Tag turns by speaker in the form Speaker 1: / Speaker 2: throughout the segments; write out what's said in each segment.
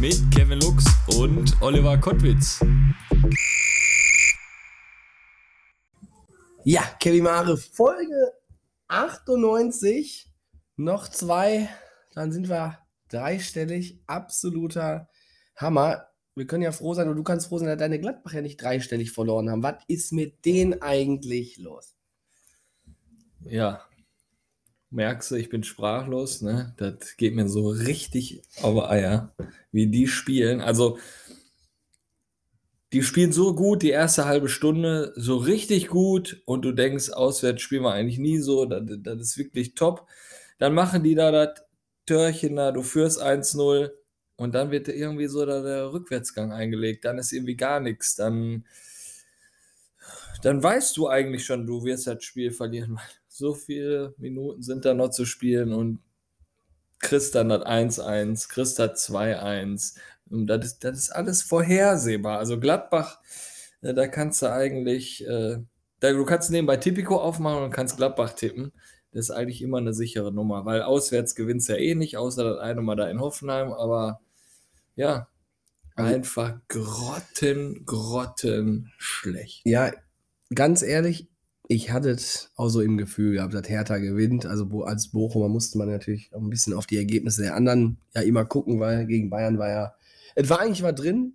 Speaker 1: mit Kevin Lux und Oliver Kottwitz.
Speaker 2: Ja, Kevin Mare, Folge 98, noch zwei, dann sind wir dreistellig, absoluter Hammer. Wir können ja froh sein, und du kannst froh sein, dass deine Gladbach ja nicht dreistellig verloren haben. Was ist mit denen eigentlich los?
Speaker 1: Ja, merkst du, ich bin sprachlos, ne? Das geht mir so richtig auf Eier, wie die spielen. Also, die spielen so gut, die erste halbe Stunde, so richtig gut und du denkst, auswärts spielen wir eigentlich nie so, das, das ist wirklich top. Dann machen die da das Törchen da, du führst 1-0 und dann wird irgendwie so da der Rückwärtsgang eingelegt, dann ist irgendwie gar nichts, dann, dann weißt du eigentlich schon, du wirst das Spiel verlieren, weil so viele Minuten sind da noch zu spielen und kriegst dann das 1-1, kriegst das 2-1. Und das ist, das ist alles vorhersehbar. Also Gladbach, äh, da kannst du eigentlich, äh, da, du kannst nebenbei Tipico aufmachen und kannst Gladbach tippen. Das ist eigentlich immer eine sichere Nummer, weil auswärts gewinnst ja eh nicht, außer das eine Mal da in Hoffenheim. Aber ja,
Speaker 2: Also-
Speaker 1: einfach grotten, grotten schlecht.
Speaker 2: Ja, ganz ehrlich, ich hatte es auch so im Gefühl gehabt, dass Hertha gewinnt. Also als Bochumer musste man natürlich auch ein bisschen auf die Ergebnisse der anderen ja immer gucken, weil gegen Bayern war ja, es war eigentlich mal drin,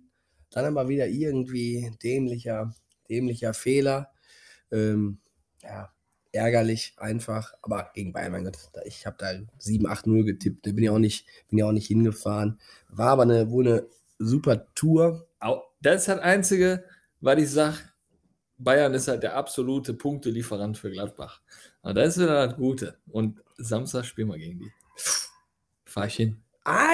Speaker 2: dann aber wieder irgendwie dämlicher, dämlicher Fehler. Ähm, ja, ärgerlich einfach, aber gegen Bayern, mein Gott, ich habe da 7-8-0 getippt, da bin ich auch nicht, bin ja auch nicht hingefahren. War aber eine, wohl eine super Tour.
Speaker 1: Das ist das Einzige, was ich sage, Bayern ist halt der absolute Punktelieferant für Gladbach. Aber das ist wieder das Gute. Und Samstag spielen wir gegen die. Fahr ich hin.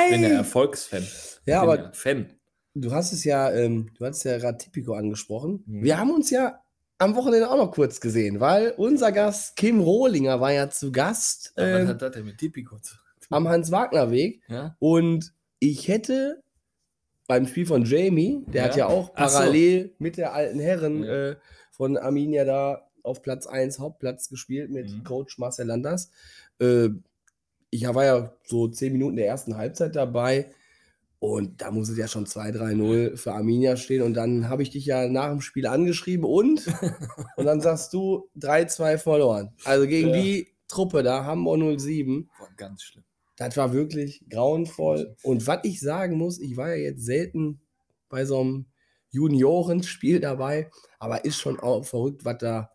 Speaker 1: Ich bin
Speaker 2: Ei!
Speaker 1: Erfolgsfan.
Speaker 2: Ja, aber
Speaker 1: ja Fan.
Speaker 2: Du hast es ja, ähm, du hast ja gerade Tipico angesprochen.
Speaker 1: Mhm.
Speaker 2: Wir haben uns ja am Wochenende auch noch kurz gesehen, weil unser Gast Kim Rohlinger war ja zu Gast ähm,
Speaker 1: hat das denn mit Tipico zu tun?
Speaker 2: am Hans-Wagner-Weg
Speaker 1: Ja?
Speaker 2: und ich hätte beim Spiel von Jamie, der hat ja
Speaker 1: Ja.
Speaker 2: auch
Speaker 1: Ach so.
Speaker 2: parallel mit der alten Herren
Speaker 1: Ja.
Speaker 2: äh, von Arminia da auf Platz 1 Hauptplatz gespielt mit
Speaker 1: Mhm.
Speaker 2: Coach Marcel Landers. Äh, ich war ja so 10 Minuten der ersten Halbzeit dabei und da muss es ja schon 2-3-0 für Arminia stehen. Und dann habe ich dich ja nach dem Spiel angeschrieben und, und dann sagst du 3-2 verloren. Also gegen
Speaker 1: Ja.
Speaker 2: die Truppe da, Hamburg 07.
Speaker 1: Boah, ganz schlimm.
Speaker 2: Das war wirklich grauenvoll. Und was ich sagen muss, ich war ja jetzt selten bei so einem Juniorenspiel dabei, aber ist schon auch verrückt, was da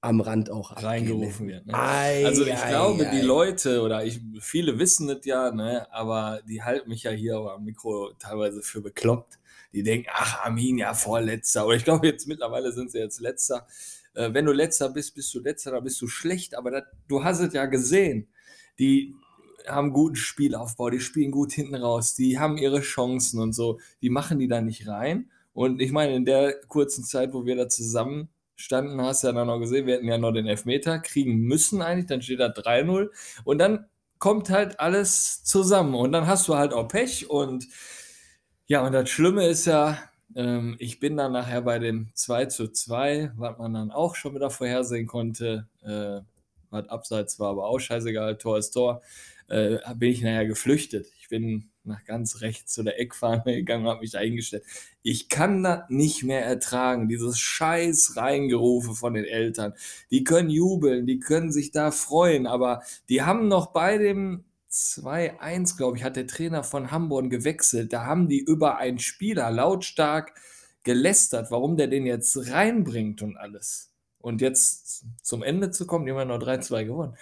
Speaker 2: am Rand auch abgeht,
Speaker 1: Reingerufen
Speaker 2: ne?
Speaker 1: wird. Ne?
Speaker 2: Ei,
Speaker 1: Also ich
Speaker 2: ei,
Speaker 1: glaube, die
Speaker 2: ei.
Speaker 1: Leute, oder ich, viele wissen das ja, ne, aber die halten mich ja hier am Mikro teilweise für bekloppt. Die denken, ach, Arminia vorletzter. Oder ich glaube, jetzt mittlerweile sind sie jetzt letzter. Äh, wenn du letzter bist, bist du letzter, dann bist du schlecht. Aber das, du hast es ja gesehen. Die haben guten Spielaufbau, die spielen gut hinten raus, die haben ihre Chancen und so. Die machen die da nicht rein. Und ich meine, in der kurzen Zeit, wo wir da zusammen standen, hast du ja dann noch gesehen, wir hätten ja noch den Elfmeter kriegen müssen eigentlich, dann steht da 3-0 und dann kommt halt alles zusammen und dann hast du halt auch Pech und ja, und das Schlimme ist ja, ähm, ich bin dann nachher bei dem 2 zu 2, was man dann auch schon wieder vorhersehen konnte, äh, was abseits war, aber auch scheißegal, Tor ist Tor, äh, bin ich nachher geflüchtet. Ich bin nach ganz rechts zu der Eckfahne gegangen habe mich eingestellt. Ich kann das nicht mehr ertragen, dieses scheiß Reingerufe von den Eltern. Die können jubeln, die können sich da freuen, aber die haben noch bei dem 2-1, glaube ich, hat der Trainer von Hamburg gewechselt. Da haben die über einen Spieler lautstark gelästert, warum der den jetzt reinbringt und alles. Und jetzt zum Ende zu kommen, die haben ja noch 3-2 gewonnen.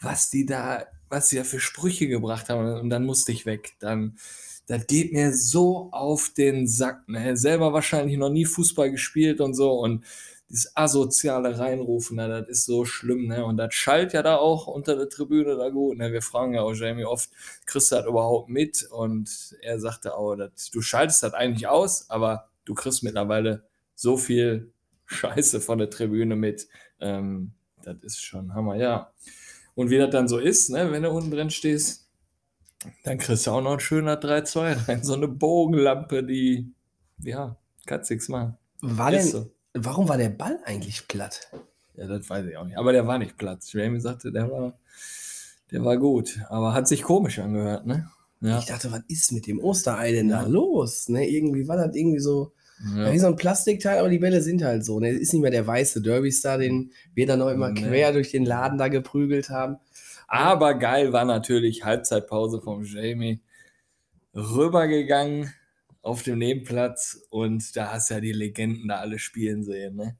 Speaker 1: Was die da, was sie da für Sprüche gebracht haben, und dann musste ich weg. Dann, das geht mir so auf den Sack. Ne? Selber wahrscheinlich noch nie Fußball gespielt und so. Und dieses asoziale Reinrufen, ne, das ist so schlimm, ne? Und das schallt ja da auch unter der Tribüne da gut. Ne? Wir fragen ja auch Jamie oft, kriegst du das überhaupt mit? Und er sagte auch, das, du schaltest das eigentlich aus, aber du du kriegst mittlerweile so viel Scheiße von der Tribüne mit. Ähm, das ist schon Hammer, ja. Und wie das dann so ist, ne, wenn du unten drin stehst, dann kriegst du auch noch ein schöner 3-2 rein. So eine Bogenlampe, die, ja, kannst nichts machen.
Speaker 2: War denn,
Speaker 1: so.
Speaker 2: warum war der Ball eigentlich platt?
Speaker 1: Ja, das weiß ich auch nicht. Aber der war nicht platt. Jamie sagte, der war, der war gut. Aber hat sich komisch angehört, ne? Ja.
Speaker 2: Ich dachte, was ist mit dem Osterei denn da
Speaker 1: Ja.
Speaker 2: los? Ne, irgendwie war das irgendwie so, ja. wie so ein Plastikteil, aber die Bälle sind halt so. Ne? Ist nicht mehr der weiße Derby-Star, den wir dann noch immer
Speaker 1: Nee.
Speaker 2: quer durch den Laden da geprügelt haben.
Speaker 1: Aber geil war natürlich Halbzeitpause vom Jamie. Rübergegangen auf dem Nebenplatz und da hast du ja die Legenden da alle spielen sehen, ne?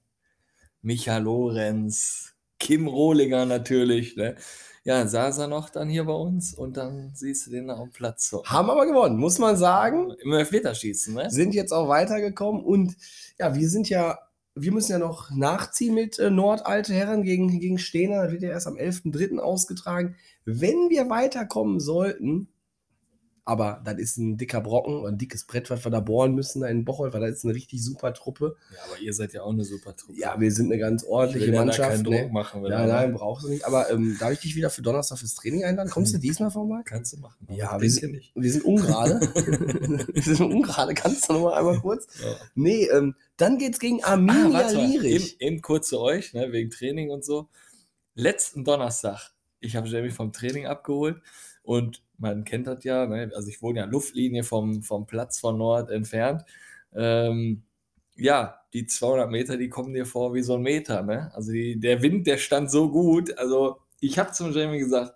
Speaker 1: Micha Lorenz, Kim Rohlinger natürlich, ne? Ja, saß er noch dann hier bei uns und dann siehst du den da am Platz so.
Speaker 2: Haben aber gewonnen, muss man sagen.
Speaker 1: Im Elfmeterschießen, ne?
Speaker 2: Sind jetzt auch weitergekommen und ja, wir sind ja, wir müssen ja noch nachziehen mit äh, Nordalte Herren gegen, gegen Stehner. Das wird ja erst am 11.3. ausgetragen. Wenn wir weiterkommen sollten, aber das ist ein dicker Brocken, ein dickes Brett, was wir da bohren müssen, da in Bocholt, weil das ist eine richtig super Truppe.
Speaker 1: Ja, aber ihr seid ja auch eine super Truppe.
Speaker 2: Ja, wir sind eine ganz
Speaker 1: ich
Speaker 2: ordentliche
Speaker 1: will ja da
Speaker 2: Mannschaft.
Speaker 1: keinen Druck
Speaker 2: Ne?
Speaker 1: machen.
Speaker 2: Nein,
Speaker 1: aber
Speaker 2: nein, brauchst du nicht. Aber ähm, darf ich dich wieder für Donnerstag fürs Training einladen? Kommst du diesmal vorbei?
Speaker 1: Kannst du machen.
Speaker 2: Ja,
Speaker 1: ich
Speaker 2: wir sind,
Speaker 1: nicht.
Speaker 2: wir sind ungerade. wir sind ungerade. Kannst du noch mal einmal kurz?
Speaker 1: Ja.
Speaker 2: Nee, ähm, dann geht's gegen
Speaker 1: Ah,
Speaker 2: Arminia
Speaker 1: warte mal, eben,
Speaker 2: Lierich.
Speaker 1: eben kurz zu euch, ne, wegen Training und so. Letzten Donnerstag, ich habe Jamie vom Training abgeholt und man kennt das ja, ne, also ich wohne ja Luftlinie vom, vom Platz von Nord entfernt. Ähm, ja, die 200 Meter, die kommen dir vor wie so ein Meter. Ne? Also die, der Wind, der stand so gut. Also ich habe zum Jamie gesagt,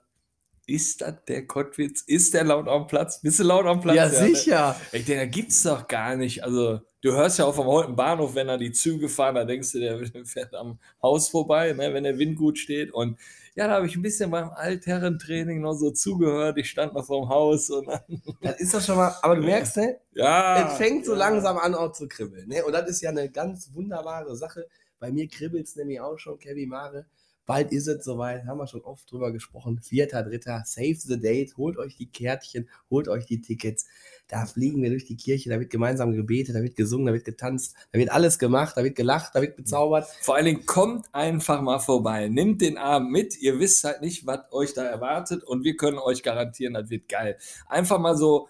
Speaker 1: ist das der Kottwitz? Ist der laut am Platz? Bist du laut am Platz?
Speaker 2: Ja,
Speaker 1: ne?
Speaker 2: sicher.
Speaker 1: Ich denke, da gibt's doch gar nicht. Also, du hörst ja auch vom Holten Bahnhof, wenn da die Züge fahren, da denkst du, der fährt am Haus vorbei, ne, wenn der Wind gut steht. Und ja, da habe ich ein bisschen beim Altherrentraining noch so zugehört. Ich stand noch vorm Haus und dann,
Speaker 2: Das ist doch schon mal, aber du merkst, ne?
Speaker 1: ja.
Speaker 2: es fängt so
Speaker 1: ja.
Speaker 2: langsam an auch zu kribbeln. Ne? Und das ist ja eine ganz wunderbare Sache. Bei mir kribbelt es nämlich auch schon, Kevin Mare. Bald ist es soweit, haben wir schon oft drüber gesprochen. Vierter, dritter, save the date, holt euch die Kärtchen, holt euch die Tickets. Da fliegen wir durch die Kirche, da wird gemeinsam gebetet, da wird gesungen, da wird getanzt, da wird alles gemacht, da wird gelacht, da wird bezaubert.
Speaker 1: Vor allen Dingen kommt einfach mal vorbei. Nimmt den Abend mit. Ihr wisst halt nicht, was euch da erwartet und wir können euch garantieren, das wird geil. Einfach mal so,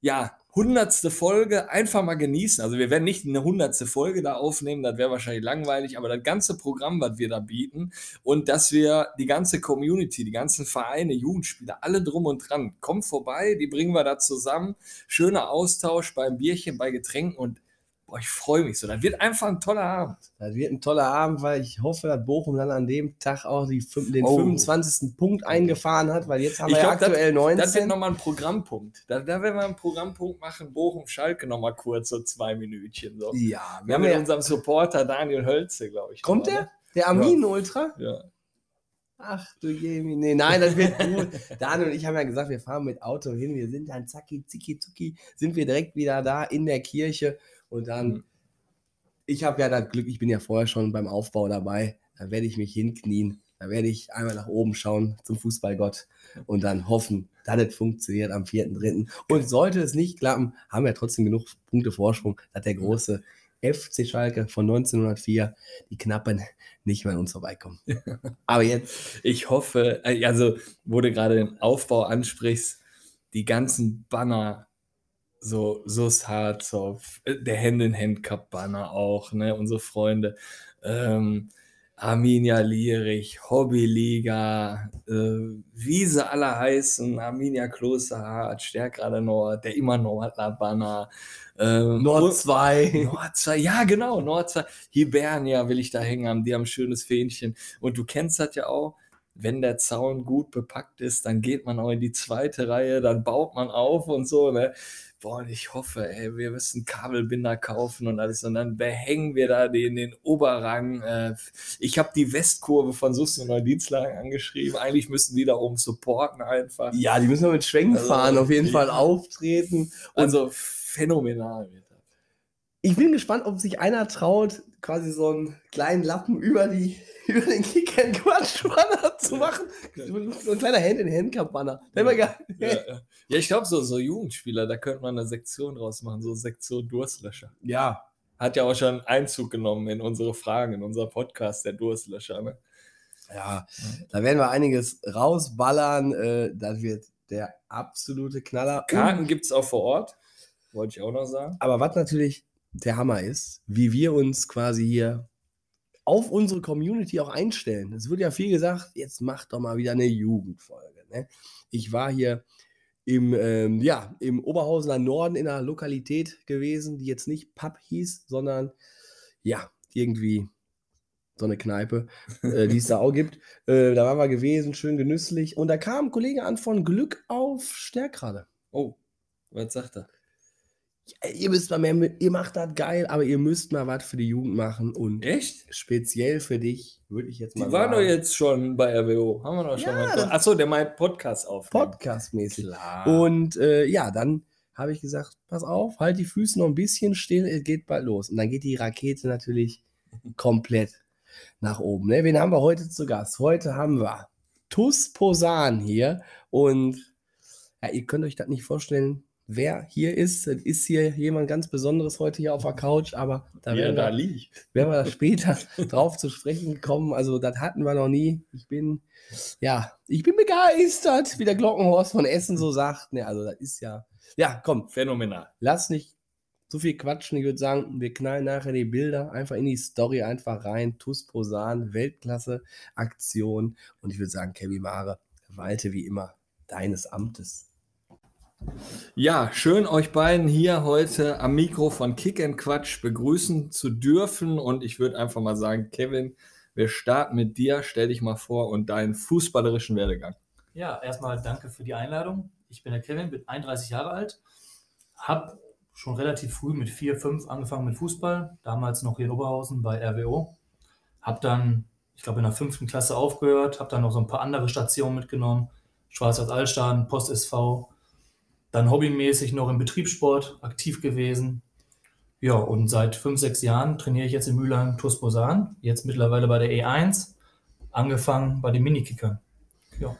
Speaker 1: ja, hundertste Folge einfach mal genießen. Also wir werden nicht eine hundertste Folge da aufnehmen, das wäre wahrscheinlich langweilig, aber das ganze Programm, was wir da bieten und dass wir die ganze Community, die ganzen Vereine, Jugendspieler, alle drum und dran, kommt vorbei, die bringen wir da zusammen. Schöner Austausch beim Bierchen, bei Getränken und boah, ich freue mich so. Das wird einfach ein toller Abend.
Speaker 2: Das wird ein toller Abend, weil ich hoffe, dass Bochum dann an dem Tag auch die, den
Speaker 1: Oh.
Speaker 2: 25. Punkt eingefahren hat, weil jetzt haben
Speaker 1: Ich
Speaker 2: wir ja
Speaker 1: glaub,
Speaker 2: aktuell
Speaker 1: Das wird
Speaker 2: 19.
Speaker 1: nochmal ein Programmpunkt. Da, da werden wir einen Programmpunkt machen. Bochum Schalke nochmal kurz, so zwei Minütchen. So.
Speaker 2: ja,
Speaker 1: Wir
Speaker 2: wir
Speaker 1: haben
Speaker 2: ja,
Speaker 1: unserem Supporter Daniel Hölze, glaube ich.
Speaker 2: kommt der? Der Armin-Ultra?
Speaker 1: Ne? Ja.
Speaker 2: Ach du Jemi. Nee, nein, das wird gut. Daniel und ich haben ja gesagt, wir fahren mit Auto hin. Wir sind dann zacki, zicki, zucki, sind wir direkt wieder da in der Kirche. Und dann,
Speaker 1: Mhm.
Speaker 2: ich habe ja das Glück, ich bin ja vorher schon beim Aufbau dabei. Da werde ich mich hinknien. Da werde ich einmal nach oben schauen zum Fußballgott und dann hoffen, dass es funktioniert am 4.3. Und sollte es nicht klappen, haben wir trotzdem genug Punkte Vorsprung, dass der große FC Schalke von 1904, die Knappen, nicht mehr an uns vorbeikommen. Aber jetzt
Speaker 1: Ich hoffe, äh, also wo du gerade den Aufbau ansprichst, die ganzen Banner, so Sus Harzopf, äh, der Hand-in-Hand-Cup-Banner auch, ne, unsere Freunde, ähm, Arminia Lierich, Hobbyliga, äh, wie sie alle heißen, Arminia Klosterhardt, Stärkrade Nord, der immer Nordler Banner, ähm,
Speaker 2: Nord 2.
Speaker 1: Nord 2, ja genau, Nord 2. Hibernia will ich da hängen haben, die haben ein schönes Fähnchen. Und du kennst das ja auch, wenn der Zaun gut bepackt ist, dann geht man auch in die zweite Reihe, dann baut man auf und so. Ne? Boah, ich hoffe, ey, wir müssen Kabelbinder kaufen und alles. Und dann behängen wir da den, den Oberrang. Äh, ich habe die Westkurve von Sussen und Neudienstlagen angeschrieben. Eigentlich müssen die da oben supporten einfach.
Speaker 2: Ja, die müssen wir mit Schwenken
Speaker 1: Also,
Speaker 2: fahren, auf jeden. Fall auftreten. Und
Speaker 1: Also phänomenal wird das.
Speaker 2: ich bin gespannt, ob sich einer traut, quasi so einen kleinen Lappen über, die, über den Kick and Quatsch Banner zu machen. So ein kleiner mal geil.
Speaker 1: Ja, ja. ja ich glaube, so, so Jugendspieler, da könnte man eine Sektion draus machen, so Sektion Durstlöscher.
Speaker 2: Ja,
Speaker 1: hat ja auch schon Einzug genommen in unsere Fragen, in unser Podcast, der Durstlöscher. Ne?
Speaker 2: Ja, da werden wir einiges rausballern. Äh, das wird der absolute Knaller.
Speaker 1: Karten gibt es auch vor Ort, wollte ich auch noch sagen.
Speaker 2: Aber was natürlich der Hammer ist, wie wir uns quasi hier auf unsere Community auch einstellen. Es wird ja viel gesagt, jetzt macht doch mal wieder eine Jugendfolge. Ne? Ich war hier im, ähm, ja, im Oberhausener Norden in einer Lokalität gewesen, die jetzt nicht Pub hieß, sondern ja, irgendwie so eine Kneipe, äh, die es da auch gibt. Äh, da waren wir gewesen, schön genüsslich. Und da kam ein Kollege an von Glück auf Stärkrade.
Speaker 1: Oh, was sagt er?
Speaker 2: Ja, ihr müsst mal mehr, ihr macht das geil, aber ihr müsst mal was für die Jugend machen. Und
Speaker 1: Echt?
Speaker 2: speziell für dich, würde ich jetzt mal
Speaker 1: Die waren
Speaker 2: sagen.
Speaker 1: doch jetzt schon bei RWO. Haben wir doch schon
Speaker 2: Ja,
Speaker 1: mal.
Speaker 2: das-
Speaker 1: Achso, der meint Podcast auf.
Speaker 2: Podcastmäßig.
Speaker 1: Klar.
Speaker 2: Und äh, ja, dann habe ich gesagt, pass auf, halt die Füße noch ein bisschen still, es geht bald los. Und dann geht die Rakete natürlich komplett nach oben. Ne? Wen haben wir heute zu Gast? Heute haben wir Tus Posan hier. Und ja, ihr könnt euch das nicht vorstellen, wer hier ist. Es ist hier jemand ganz Besonderes heute hier auf der Couch, aber da
Speaker 1: er
Speaker 2: werden
Speaker 1: da
Speaker 2: wir, werden wir später drauf zu sprechen kommen. Also, das hatten wir noch nie. Ich bin, ja, ich bin begeistert, wie der Glockenhorst von Essen so sagt. Ne, also, das ist ja, ja, komm,
Speaker 1: Phänomenal.
Speaker 2: lass nicht so viel quatschen. Ich würde sagen, wir knallen nachher die Bilder einfach in die Story einfach rein. Tus Posan, Weltklasse Aktion. Und ich würde sagen, Kevin Mare, walte wie immer deines Amtes.
Speaker 1: Ja, schön euch beiden hier heute am Mikro von Kick and Quatsch begrüßen zu dürfen. Und ich würde einfach mal sagen, Kevin, wir starten mit dir. Stell dich mal vor und deinen fußballerischen Werdegang.
Speaker 3: Ja, erstmal danke für die Einladung. Ich bin der Kevin, bin 31 Jahre alt, habe schon relativ früh mit 4, 5 angefangen mit Fußball, damals noch hier in Oberhausen bei RWO. Habe dann, ich glaube, in der fünften Klasse aufgehört, habe dann noch so ein paar andere Stationen mitgenommen, Schwarzwald Altstaden, Post SV, dann hobbymäßig noch im Betriebssport aktiv gewesen. Ja, und seit 5, 6 Jahren trainiere ich jetzt in Mülheim TuS Bosan, jetzt mittlerweile bei der E1, angefangen bei den Minikickern. Ja.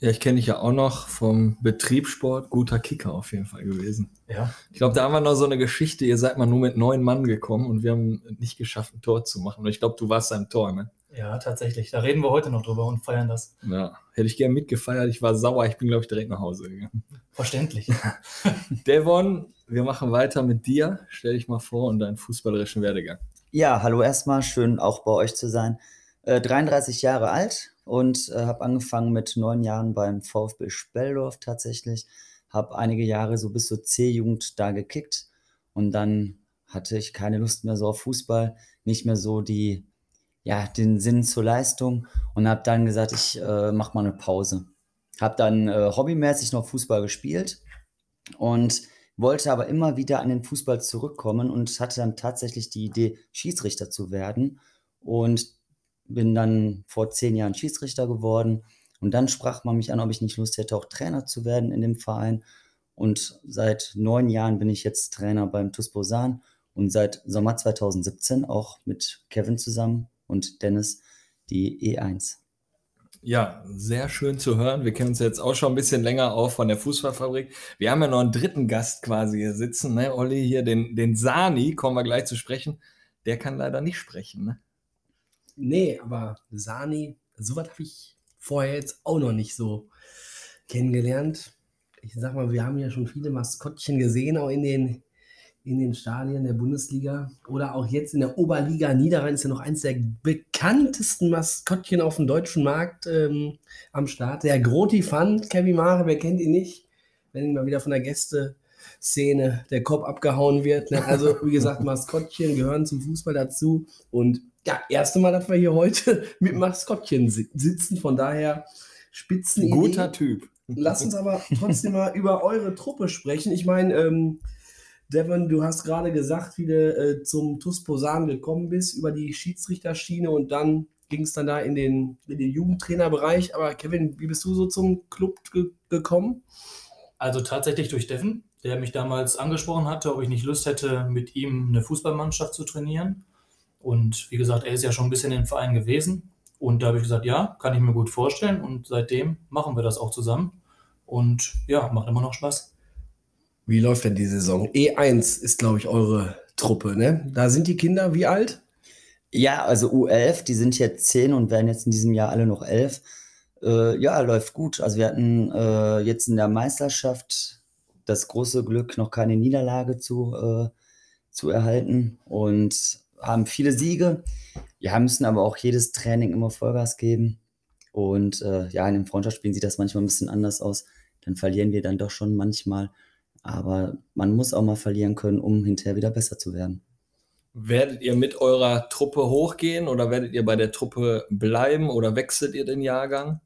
Speaker 1: Ja, ich kenne dich ja auch noch vom Betriebssport. Guter Kicker auf jeden Fall gewesen.
Speaker 3: Ja,
Speaker 1: Ich glaube, da haben wir noch so eine Geschichte. Ihr seid mal nur mit neun Mann gekommen und wir haben nicht geschafft, ein Tor zu machen. Und ich glaube, du warst am Tor, ne?
Speaker 3: Ja, tatsächlich. Da reden wir heute noch drüber und feiern das.
Speaker 1: Ja. Hätte ich gern mitgefeiert. Ich war sauer. Ich bin, glaube ich, direkt nach Hause gegangen.
Speaker 3: Verständlich.
Speaker 1: Devon, wir machen weiter mit dir. Stell dich mal vor und deinen fußballerischen Werdegang.
Speaker 4: Ja, hallo erstmal, schön auch bei euch zu sein. Äh, 33 Jahre alt und äh, habe angefangen mit neun Jahren beim VfB Speldorf tatsächlich. Habe einige Jahre so bis zur C-Jugend da gekickt und dann hatte ich keine Lust mehr so auf Fußball, nicht mehr so die, ja, den Sinn zur Leistung und habe dann gesagt, ich äh, mache mal eine Pause. Habe dann äh, hobbymäßig noch Fußball gespielt und wollte aber immer wieder an den Fußball zurückkommen und hatte dann tatsächlich die Idee, Schiedsrichter zu werden und bin dann vor zehn Jahren Schiedsrichter geworden. Und dann sprach man mich an, ob ich nicht Lust hätte, auch Trainer zu werden in dem Verein. Und seit neun Jahren bin ich jetzt Trainer beim TuS Bosan und seit Sommer 2017 auch mit Kevin zusammen und Dennis die E1.
Speaker 1: Ja, sehr schön zu hören. Wir kennen uns jetzt auch schon ein bisschen länger auf von der Fußballfabrik. Wir haben ja noch einen dritten Gast quasi hier sitzen, ne? Olli hier, den, den Sani, kommen wir gleich zu sprechen. Der kann leider nicht sprechen, ne?
Speaker 2: Nee, aber Sani, sowas habe ich vorher jetzt auch noch nicht so kennengelernt. Ich sag mal, wir haben ja schon viele Maskottchen gesehen, auch in den, in den Stadien der Bundesliga oder auch jetzt in der Oberliga Niederrhein ist ja noch eins der bekanntesten Maskottchen auf dem deutschen Markt ähm, am Start. Der Groti Fan, Kevin Mare, wer kennt ihn nicht? Wenn ihn mal wieder von der Gäste-Szene der Kopf abgehauen wird. Ne? Also, wie gesagt, Maskottchen gehören zum Fußball dazu und ja, erste Mal, dass wir hier heute mit Maskottchen si- sitzen. Von daher spitzen
Speaker 1: Guter Typ.
Speaker 2: Lass uns aber trotzdem mal über eure Truppe sprechen. Ich meine, ähm, Devon, du hast gerade gesagt, wie du äh, zum TuS Posan gekommen bist, über die Schiedsrichterschiene und dann ging es dann da in den, in den Jugendtrainerbereich. Aber Kevin, wie bist du so zum Club ge gekommen?
Speaker 3: Also tatsächlich durch Steffen, der mich damals angesprochen hatte, ob ich nicht Lust hätte, mit ihm eine Fußballmannschaft zu trainieren. Und wie gesagt, er ist ja schon ein bisschen im Verein gewesen. Und da habe ich gesagt, ja, kann ich mir gut vorstellen. Und seitdem machen wir das auch zusammen. Und ja, macht immer noch Spaß.
Speaker 2: Wie läuft denn die Saison? E1 ist, glaube ich, eure Truppe, ne? Da sind die Kinder wie alt?
Speaker 4: Ja, also U11, die sind jetzt 10 und werden jetzt in diesem Jahr alle noch 11. Äh, ja, läuft gut. Also wir hatten äh, jetzt in der Meisterschaft das große Glück, noch keine Niederlage zu, äh, zu erhalten und haben viele Siege. Wir müssen aber auch jedes Training immer Vollgas geben. Und äh, ja, in den Freundschaftsspielen sieht das manchmal ein bisschen anders aus. Dann verlieren wir dann doch schon manchmal. Aber man muss auch mal verlieren können, um hinterher wieder besser zu werden.
Speaker 1: Werdet ihr mit eurer Truppe hochgehen oder werdet ihr bei der Truppe bleiben oder wechselt ihr den Jahrgang?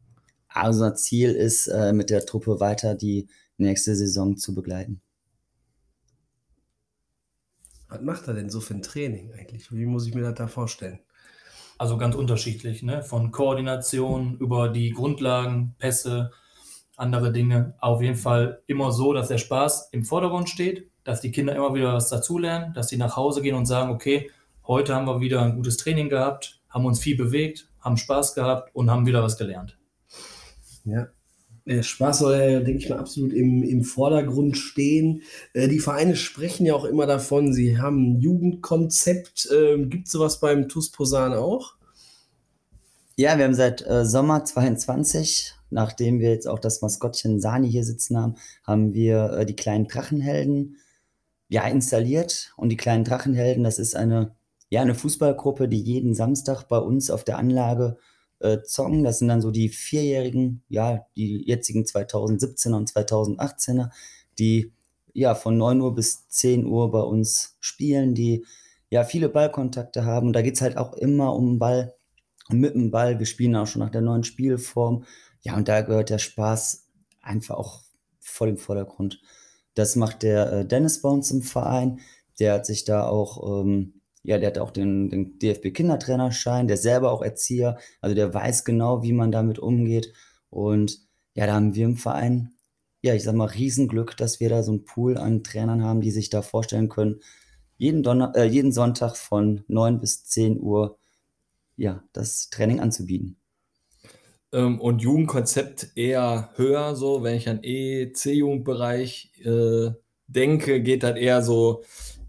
Speaker 4: Also unser Ziel ist, äh, mit der Truppe weiter die nächste Saison zu begleiten.
Speaker 2: Was macht er denn so für ein Training eigentlich? Wie muss ich mir das da vorstellen?
Speaker 3: Also ganz unterschiedlich, ne? von Koordination über die Grundlagen, Pässe, andere Dinge. Auf jeden Fall immer so, dass der Spaß im Vordergrund steht, dass die Kinder immer wieder was dazulernen, dass sie nach Hause gehen und sagen, okay, heute haben wir wieder ein gutes Training gehabt, haben uns viel bewegt, haben Spaß gehabt und haben wieder was gelernt.
Speaker 2: Ja. Der Spaß soll ja, denke ich mal, absolut im, im Vordergrund stehen. Äh, die Vereine sprechen ja auch immer davon, sie haben ein Jugendkonzept. Ähm, Gibt es sowas beim TuS Posan auch?
Speaker 4: Ja, wir haben seit äh, Sommer 22, nachdem wir jetzt auch das Maskottchen Sani hier sitzen haben, haben wir äh, die kleinen Drachenhelden ja installiert. Und die kleinen Drachenhelden, das ist eine, ja, eine Fußballgruppe, die jeden Samstag bei uns auf der Anlage äh, zocken. Das sind dann so die Vierjährigen, ja, die jetzigen 2017er und 2018er, die ja von 9 Uhr bis 10 Uhr bei uns spielen, die ja viele Ballkontakte haben. Und da geht es halt auch immer um Ball, mit dem Ball. Wir spielen auch schon nach der neuen Spielform. Ja, und da gehört der Spaß einfach auch voll im Vordergrund. Das macht der äh, Dennis bei uns im Verein. Der hat sich da auch ähm, ja, der hat auch den, den DFB-Kindertrainerschein, der ist selber auch Erzieher, also der weiß genau, wie man damit umgeht. Und ja, da haben wir im Verein, ja, ich sag mal, Riesenglück, dass wir da so einen Pool an Trainern haben, die sich da vorstellen können, jeden, Donner äh, jeden Sonntag von 9 bis 10 Uhr ja, das Training anzubieten.
Speaker 1: Ähm, und Jugendkonzept eher höher, so, wenn ich an E-C-Jugendbereich äh, denke, geht das eher so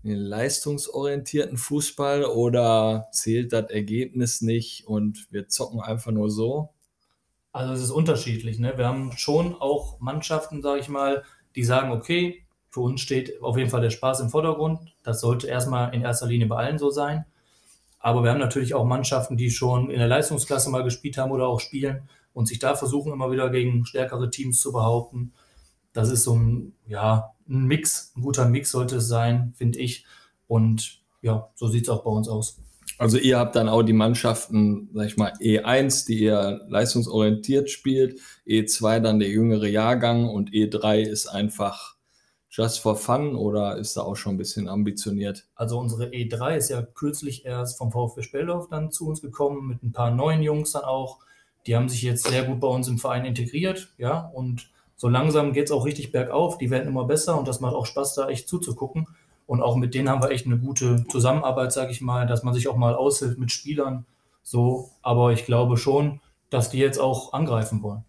Speaker 1: den leistungsorientierten Fußball oder zählt das Ergebnis nicht und wir zocken einfach nur so?
Speaker 3: Also es ist unterschiedlich. Ne? Wir haben schon auch Mannschaften, sage ich mal, die sagen, okay, für uns steht auf jeden Fall der Spaß im Vordergrund. Das sollte erstmal in erster Linie bei allen so sein. Aber wir haben natürlich auch Mannschaften, die schon in der Leistungsklasse mal gespielt haben oder auch spielen und sich da versuchen, immer wieder gegen stärkere Teams zu behaupten. Das ist so ein, ja, ein Mix, ein guter Mix sollte es sein, finde ich. Und ja, so sieht es auch bei uns aus.
Speaker 1: Also ihr habt dann auch die Mannschaften, sag ich mal, E1, die eher leistungsorientiert spielt, E2 dann der jüngere Jahrgang und E3 ist einfach just for fun oder ist da auch schon ein bisschen ambitioniert?
Speaker 3: Also unsere E3 ist ja kürzlich erst vom VfB Speldorf dann zu uns gekommen, mit ein paar neuen Jungs dann auch. Die haben sich jetzt sehr gut bei uns im Verein integriert, ja, und so langsam geht es auch richtig bergauf. Die werden immer besser und das macht auch Spaß, da echt zuzugucken. Und auch mit denen haben wir echt eine gute Zusammenarbeit, sage ich mal, dass man sich auch mal aushilft mit Spielern. So, aber ich glaube schon, dass die jetzt auch angreifen wollen.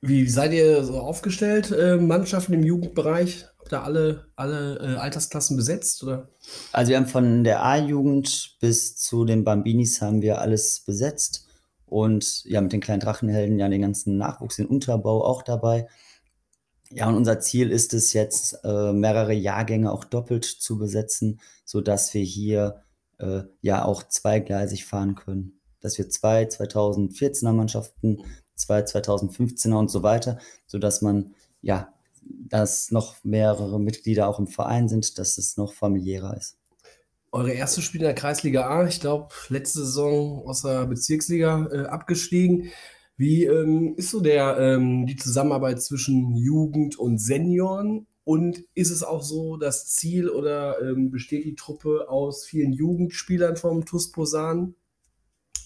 Speaker 2: Wie seid ihr so aufgestellt, äh, Mannschaften im Jugendbereich? Habt ihr alle, alle äh, Altersklassen besetzt? Oder?
Speaker 4: Also wir haben von der A-Jugend bis zu den Bambinis haben wir alles besetzt. Und ja, mit den kleinen Drachenhelden ja den ganzen Nachwuchs, den Unterbau auch dabei. Ja, und unser Ziel ist es jetzt, äh, mehrere Jahrgänge auch doppelt zu besetzen, sodass wir hier äh, ja auch zweigleisig fahren können. Dass wir zwei 2014er Mannschaften, zwei 2015er und so weiter, sodass man ja, dass noch mehrere Mitglieder auch im Verein sind, dass es noch familiärer ist
Speaker 2: eure erste Spiel in der Kreisliga A, ich glaube, letzte Saison aus der Bezirksliga äh, abgestiegen. Wie ähm, ist so der, ähm, die Zusammenarbeit zwischen Jugend und Senioren? Und ist es auch so das Ziel oder ähm, besteht die Truppe aus vielen Jugendspielern vom TuS Posan?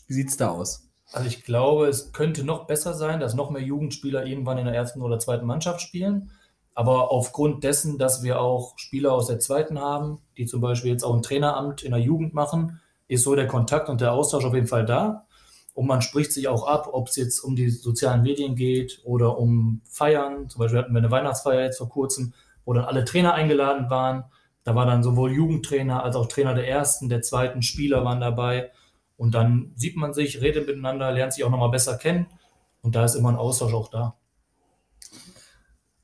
Speaker 2: Wie sieht es da aus?
Speaker 3: Also ich glaube, es könnte noch besser sein, dass noch mehr Jugendspieler irgendwann in der ersten oder zweiten Mannschaft spielen. Aber aufgrund dessen, dass wir auch Spieler aus der zweiten haben, die zum Beispiel jetzt auch ein Traineramt in der Jugend machen, ist so der Kontakt und der Austausch auf jeden Fall da. Und man spricht sich auch ab, ob es jetzt um die sozialen Medien geht oder um Feiern. Zum Beispiel hatten wir eine Weihnachtsfeier jetzt vor kurzem, wo dann alle Trainer eingeladen waren. Da war dann sowohl Jugendtrainer als auch Trainer der ersten, der zweiten Spieler waren dabei. Und dann sieht man sich, redet miteinander, lernt sich auch nochmal besser kennen. Und da ist immer ein Austausch auch da.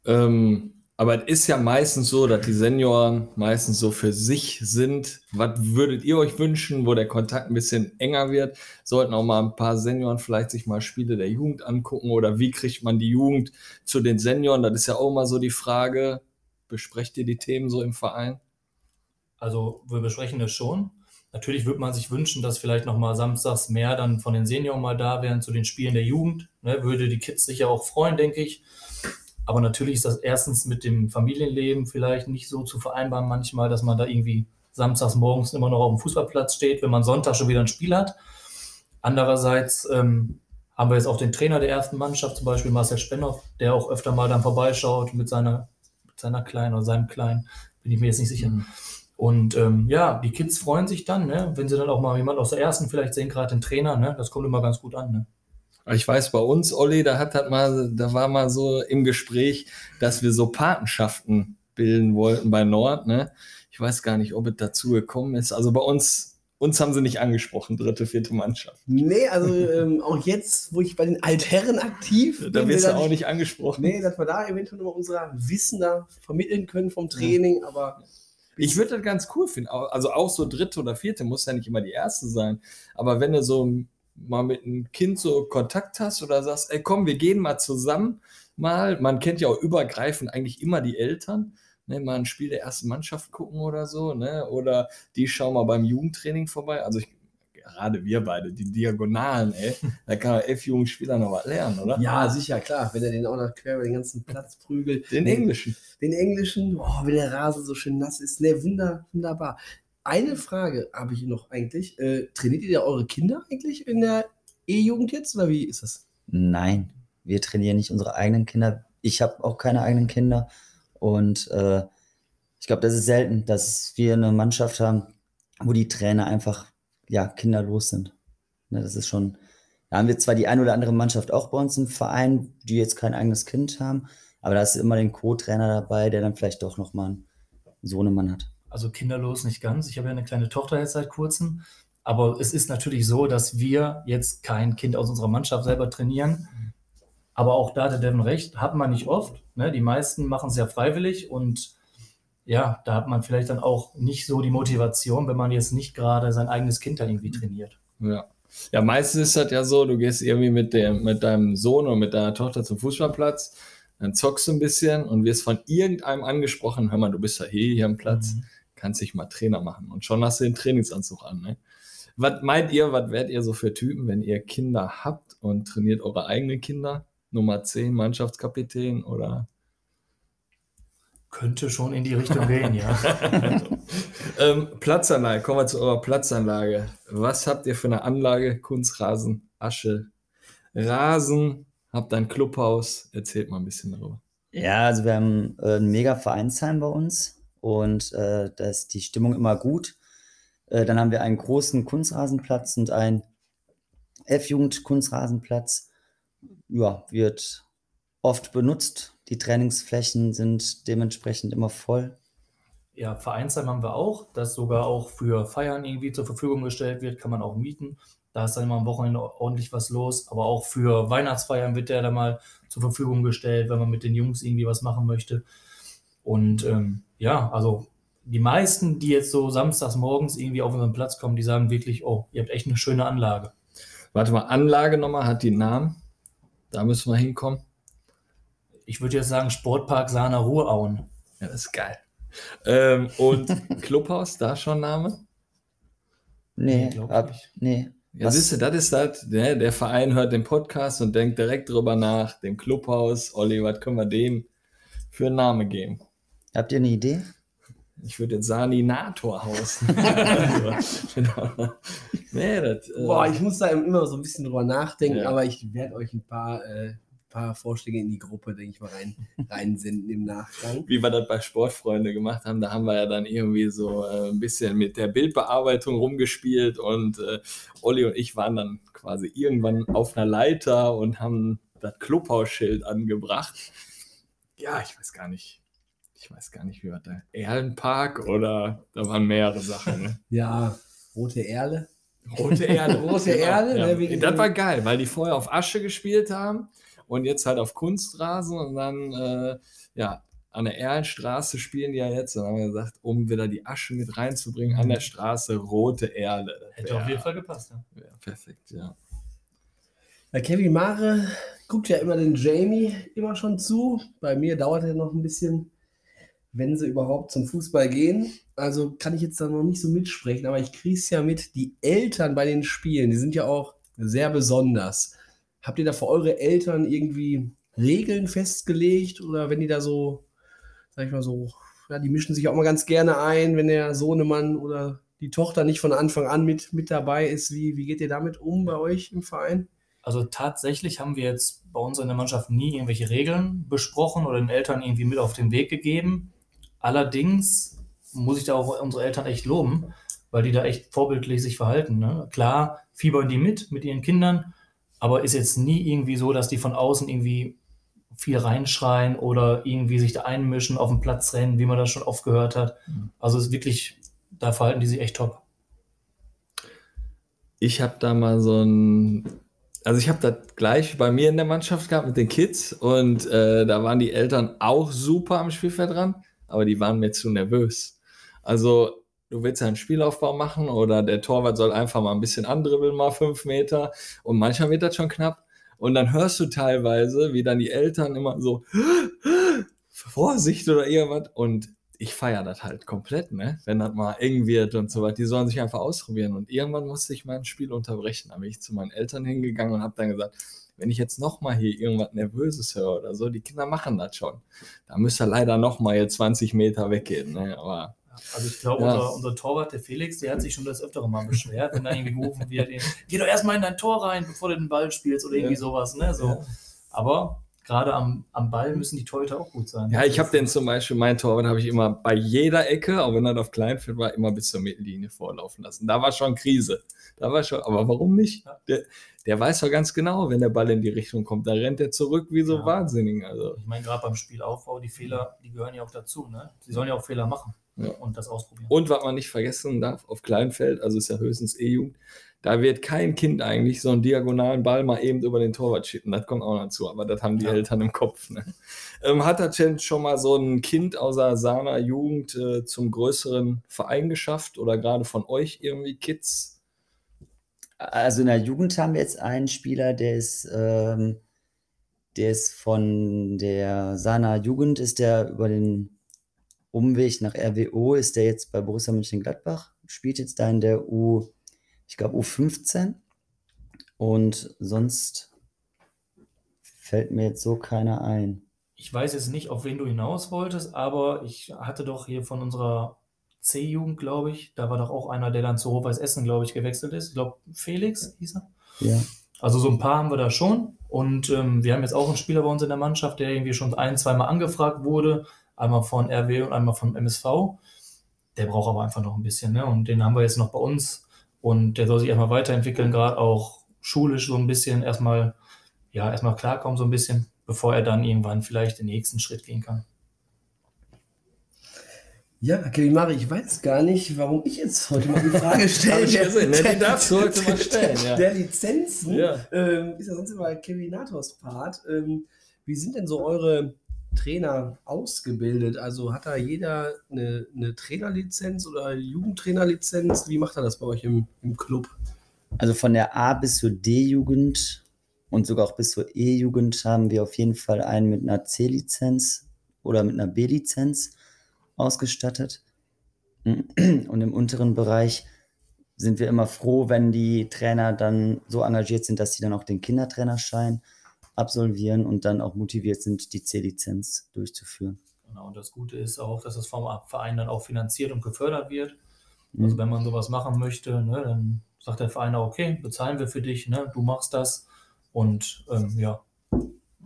Speaker 1: Ähm, aber es ist ja meistens so, dass die Senioren meistens so für sich sind. Was würdet ihr euch wünschen, wo der Kontakt ein bisschen enger wird? Sollten auch mal ein paar Senioren vielleicht sich mal Spiele der Jugend angucken oder wie kriegt man die Jugend zu den Senioren? Das ist ja auch mal so die Frage. Besprecht ihr die Themen so im Verein?
Speaker 3: Also wir besprechen das schon. Natürlich würde man sich wünschen, dass vielleicht noch mal samstags mehr dann von den Senioren mal da wären zu den Spielen der Jugend. Ne, würde die Kids sicher auch freuen, denke ich. Aber natürlich ist das erstens mit dem Familienleben vielleicht nicht so zu vereinbaren manchmal, dass man da irgendwie samstags morgens immer noch auf dem Fußballplatz steht, wenn man Sonntag schon wieder ein Spiel hat. Andererseits ähm, haben wir jetzt auch den Trainer der ersten Mannschaft, zum Beispiel Marcel Spennow, der auch öfter mal dann vorbeischaut mit seiner, mit seiner Kleinen oder seinem Kleinen, bin ich mir jetzt nicht sicher. Mhm. Und ähm, ja, die Kids freuen sich dann, ne? wenn sie dann auch mal jemand aus der ersten vielleicht sehen, gerade den Trainer, ne? das kommt immer ganz gut an. Ne?
Speaker 1: Ich weiß, bei uns, Olli, da hat halt mal, da war mal so im Gespräch, dass wir so Patenschaften bilden wollten bei Nord. Ne? Ich weiß gar nicht, ob es dazu gekommen ist. Also bei uns, uns haben sie nicht angesprochen, dritte, vierte Mannschaft.
Speaker 2: Nee, also ähm, auch jetzt, wo ich bei den Altherren aktiv
Speaker 1: bin. Da wirst du auch nicht angesprochen.
Speaker 2: Nee, dass wir da eventuell noch unser Wissen da vermitteln können vom Training, ja. aber.
Speaker 1: Ich würde das ganz cool finden. Also auch so dritte oder vierte muss ja nicht immer die erste sein. Aber wenn du so mal mit einem Kind so Kontakt hast oder sagst, ey komm, wir gehen mal zusammen mal, man kennt ja auch übergreifend eigentlich immer die Eltern, ne, mal ein Spiel der ersten Mannschaft gucken oder so, ne, oder die schauen mal beim Jugendtraining vorbei, also ich, gerade wir beide, die Diagonalen, ey, da kann elf Jugendspieler noch was lernen, oder?
Speaker 2: Ja, sicher, klar, wenn er den auch noch quer über den ganzen Platz prügelt.
Speaker 1: Den Englischen.
Speaker 2: Den Englischen, oh, wenn der Rasen so schön nass ist, ne, wunder, wunderbar. Eine Frage habe ich noch eigentlich. Äh, trainiert ihr eure Kinder eigentlich in der E-Jugend jetzt oder wie ist das?
Speaker 4: Nein, wir trainieren nicht unsere eigenen Kinder. Ich habe auch keine eigenen Kinder und äh, ich glaube, das ist selten, dass wir eine Mannschaft haben, wo die Trainer einfach ja kinderlos sind. Ne, das ist schon. Da haben wir zwar die ein oder andere Mannschaft auch bei uns im Verein, die jetzt kein eigenes Kind haben, aber da ist immer den Co-Trainer dabei, der dann vielleicht doch nochmal einen Sohnemann hat
Speaker 3: also kinderlos nicht ganz. Ich habe ja eine kleine Tochter jetzt seit kurzem. Aber es ist natürlich so, dass wir jetzt kein Kind aus unserer Mannschaft selber trainieren. Aber auch da hat der Devin recht, hat man nicht oft. Ne? Die meisten machen es ja freiwillig und ja, da hat man vielleicht dann auch nicht so die Motivation, wenn man jetzt nicht gerade sein eigenes Kind da irgendwie trainiert.
Speaker 1: Ja. Ja, meistens ist das ja so, du gehst irgendwie mit, dem, mit deinem Sohn oder mit deiner Tochter zum Fußballplatz, dann zockst du ein bisschen und wirst von irgendeinem angesprochen, hör mal, du bist ja hier, hier am Platz. Mhm kannst dich mal Trainer machen. Und schon hast du den Trainingsanzug an. Ne? Was meint ihr, was werdet ihr so für Typen, wenn ihr Kinder habt und trainiert eure eigenen Kinder? Nummer 10, Mannschaftskapitän oder?
Speaker 3: Könnte schon in die Richtung gehen, ja.
Speaker 1: ähm, Platzanlage, kommen wir zu eurer Platzanlage. Was habt ihr für eine Anlage? Kunstrasen, Asche, Rasen, habt ein Clubhaus. Erzählt mal ein bisschen darüber.
Speaker 4: Ja, also wir haben äh, ein mega Vereinsheim bei uns und äh, da ist die Stimmung immer gut. Äh, dann haben wir einen großen Kunstrasenplatz und einen F-Jugend-Kunstrasenplatz. Ja, wird oft benutzt. Die Trainingsflächen sind dementsprechend immer voll.
Speaker 3: Ja, Vereinsheim haben wir auch, das sogar auch für Feiern irgendwie zur Verfügung gestellt wird, kann man auch mieten. Da ist dann immer am Wochenende ordentlich was los. Aber auch für Weihnachtsfeiern wird der da mal zur Verfügung gestellt, wenn man mit den Jungs irgendwie was machen möchte. Und ähm, ja, also die meisten, die jetzt so samstags morgens irgendwie auf unseren Platz kommen, die sagen wirklich, oh, ihr habt echt eine schöne Anlage.
Speaker 1: Warte mal, Anlage nochmal, hat die Namen? Da müssen wir hinkommen.
Speaker 3: Ich würde jetzt sagen Sportpark Sahner Ruhrauen.
Speaker 1: Ja, das ist geil. Ähm, und Clubhaus, da schon Name?
Speaker 4: Nee, nee, ab, nee.
Speaker 1: Ja, siehst du, das ist das, ne? der Verein hört den Podcast und denkt direkt drüber nach, dem Clubhaus, Olli, was können wir dem für einen Namen geben?
Speaker 4: Habt ihr eine Idee?
Speaker 1: Ich würde jetzt Saninatorhaus. genau.
Speaker 2: nee, das, äh, Boah, ich muss da immer so ein bisschen drüber nachdenken, ja. aber ich werde euch ein paar, äh, paar Vorschläge in die Gruppe, denke ich mal, rein, reinsenden im Nachgang.
Speaker 1: Wie wir das bei Sportfreunde gemacht haben, da haben wir ja dann irgendwie so äh, ein bisschen mit der Bildbearbeitung rumgespielt und äh, Olli und ich waren dann quasi irgendwann auf einer Leiter und haben das Clubhausschild angebracht. Ja, ich weiß gar nicht ich weiß gar nicht, wie war der, Erlenpark oder da waren mehrere Sachen. Ne?
Speaker 2: Ja, rote Erle.
Speaker 1: Rote Erde.
Speaker 2: Rote Erde,
Speaker 1: Ja,
Speaker 2: ne, wegen
Speaker 1: das
Speaker 2: dem-
Speaker 1: war geil, weil die vorher auf Asche gespielt haben und jetzt halt auf Kunstrasen und dann, äh, ja, an der Erlenstraße spielen die ja jetzt. Und dann haben wir gesagt, um wieder die Asche mit reinzubringen, an der Straße rote Erde. Das
Speaker 3: Hätte auf jeden Fall gepasst. Ja.
Speaker 1: wär perfekt, ja.
Speaker 2: Ja, Kevin Mare guckt ja immer den Jamie immer schon zu. Bei mir dauert er noch ein bisschen, wenn sie überhaupt zum Fußball gehen. Also kann ich jetzt da noch nicht so mitsprechen, aber ich kriege es ja mit. Die Eltern bei den Spielen, die sind ja auch sehr besonders. Habt ihr da für eure Eltern irgendwie Regeln festgelegt oder wenn die da so, sag ich mal so, ja, die mischen sich auch mal ganz gerne ein, wenn der Sohnemann oder die Tochter nicht von Anfang an mit, mit dabei ist. Wie, wie geht ihr damit um bei euch im Verein?
Speaker 3: Also tatsächlich haben wir jetzt bei uns in der Mannschaft nie irgendwelche Regeln besprochen oder den Eltern irgendwie mit auf den Weg gegeben. Allerdings muss ich da auch unsere Eltern echt loben, weil die da echt vorbildlich sich verhalten. Ne? Klar, fiebern die mit, mit ihren Kindern, aber ist jetzt nie irgendwie so, dass die von außen irgendwie viel reinschreien oder irgendwie sich da einmischen, auf den Platz rennen, wie man das schon oft gehört hat. Also es ist wirklich, da verhalten die sich echt top.
Speaker 1: Ich habe da mal so ein, also ich habe das gleich bei mir in der Mannschaft gehabt mit den Kids und äh, da waren die Eltern auch super am Spielfeld dran, aber die waren mir zu nervös. Also du willst ja einen Spielaufbau machen oder der Torwart soll einfach mal ein bisschen andribbeln, mal fünf Meter und manchmal wird das schon knapp. Und dann hörst du teilweise, wie dann die Eltern immer so Vorsicht oder irgendwas und ich feiere das halt komplett, ne? Wenn das mal eng wird und so weiter. Die sollen sich einfach ausprobieren. Und irgendwann musste ich mein Spiel unterbrechen. Da bin ich zu meinen Eltern hingegangen und habe dann gesagt, wenn ich jetzt nochmal hier irgendwas Nervöses höre oder so, die Kinder machen das schon. Da müsst ihr leider nochmal hier 20 Meter weggehen. Ne? Aber
Speaker 3: Also ich glaube,
Speaker 1: Ja.
Speaker 3: unser, unser Torwart, der Felix, der hat sich schon das öftere Mal beschwert, wenn da irgendwie gerufen wird, geh doch erstmal in dein Tor rein, bevor du den Ball spielst oder irgendwie
Speaker 1: Ja.
Speaker 3: sowas. Ne? So.
Speaker 1: Ja.
Speaker 3: Aber gerade am, am Ball müssen die Torhüter auch gut sein.
Speaker 1: ja, ich habe den zum Beispiel, mein Torwart habe ich immer bei jeder Ecke, auch wenn er auf Kleinfeld war, immer bis zur Mittellinie vorlaufen lassen. Da war schon Krise. Da war schon, aber warum nicht? Der, der weiß doch ganz genau, wenn der Ball in die Richtung kommt, da rennt er zurück wie so
Speaker 3: Ja.
Speaker 1: wahnsinnig. Also.
Speaker 3: Ich meine, gerade beim Spielaufbau, die Fehler, die gehören ja auch dazu. Ne? Sie sollen ja auch Fehler machen
Speaker 1: Ja.
Speaker 3: und das ausprobieren.
Speaker 1: Und was man nicht vergessen darf, auf Kleinfeld, also ist ja höchstens E-Jugend, da wird kein Kind eigentlich so einen diagonalen Ball mal eben über den Torwart schicken. Das kommt auch dazu, aber das haben die
Speaker 3: Ja.
Speaker 1: Eltern im Kopf. Ne? Ähm, hat denn schon mal so ein Kind außer seiner Jugend äh, zum größeren Verein geschafft oder gerade von euch irgendwie Kids?
Speaker 4: Also in der Jugend haben wir jetzt einen Spieler, der ist, ähm, der ist von der Sana Jugend, ist der über den Umweg nach RWO, ist der jetzt bei Borussia Mönchengladbach, spielt jetzt da in der U, ich glaube U15. Und sonst fällt mir jetzt so keiner ein.
Speaker 3: Ich weiß jetzt nicht, auf wen du hinaus wolltest, aber ich hatte doch hier von unserer C-Jugend, glaube ich, da war doch auch einer, der dann zu Rot-Weiß Essen, glaube ich, gewechselt ist. Ich glaube, Felix hieß er.
Speaker 4: Ja.
Speaker 3: Also so ein paar haben wir da schon. Und ähm, wir haben jetzt auch einen Spieler bei uns in der Mannschaft, der irgendwie schon ein, zweimal angefragt wurde. Einmal von RW und einmal vom MSV. Der braucht aber einfach noch ein bisschen. Ne? Und den haben wir jetzt noch bei uns. Und der soll sich erstmal weiterentwickeln, gerade auch schulisch so ein bisschen erstmal, ja, erstmal klarkommen so ein bisschen, bevor er dann irgendwann vielleicht den nächsten Schritt gehen kann.
Speaker 2: Ja, Kevin Mari, ich weiß gar nicht, warum ich jetzt heute mal die Frage stelle.
Speaker 1: Ich gesehen, ne? Die darfst du heute mal stellen, ja.
Speaker 2: Der Lizenzen
Speaker 1: Ja.
Speaker 2: ähm, ist ja sonst immer Kevinators Part. Ähm, wie sind denn so eure Trainer ausgebildet? Also hat da jeder eine, eine Trainerlizenz oder Jugendtrainerlizenz? Wie macht er das bei euch im, im Club?
Speaker 4: Also von der A bis zur D-Jugend und sogar auch bis zur E-Jugend haben wir auf jeden Fall einen mit einer C-Lizenz oder mit einer B-Lizenz ausgestattet. Und im unteren Bereich sind wir immer froh, wenn die Trainer dann so engagiert sind, dass sie dann auch den Kindertrainerschein absolvieren und dann auch motiviert sind, die C-Lizenz durchzuführen.
Speaker 3: Genau, und das Gute ist auch, dass das vom Verein dann auch finanziert und gefördert wird. Also wenn man sowas machen möchte, ne, dann sagt der Verein auch, okay, bezahlen wir für dich, ne, du machst das und ähm, ja,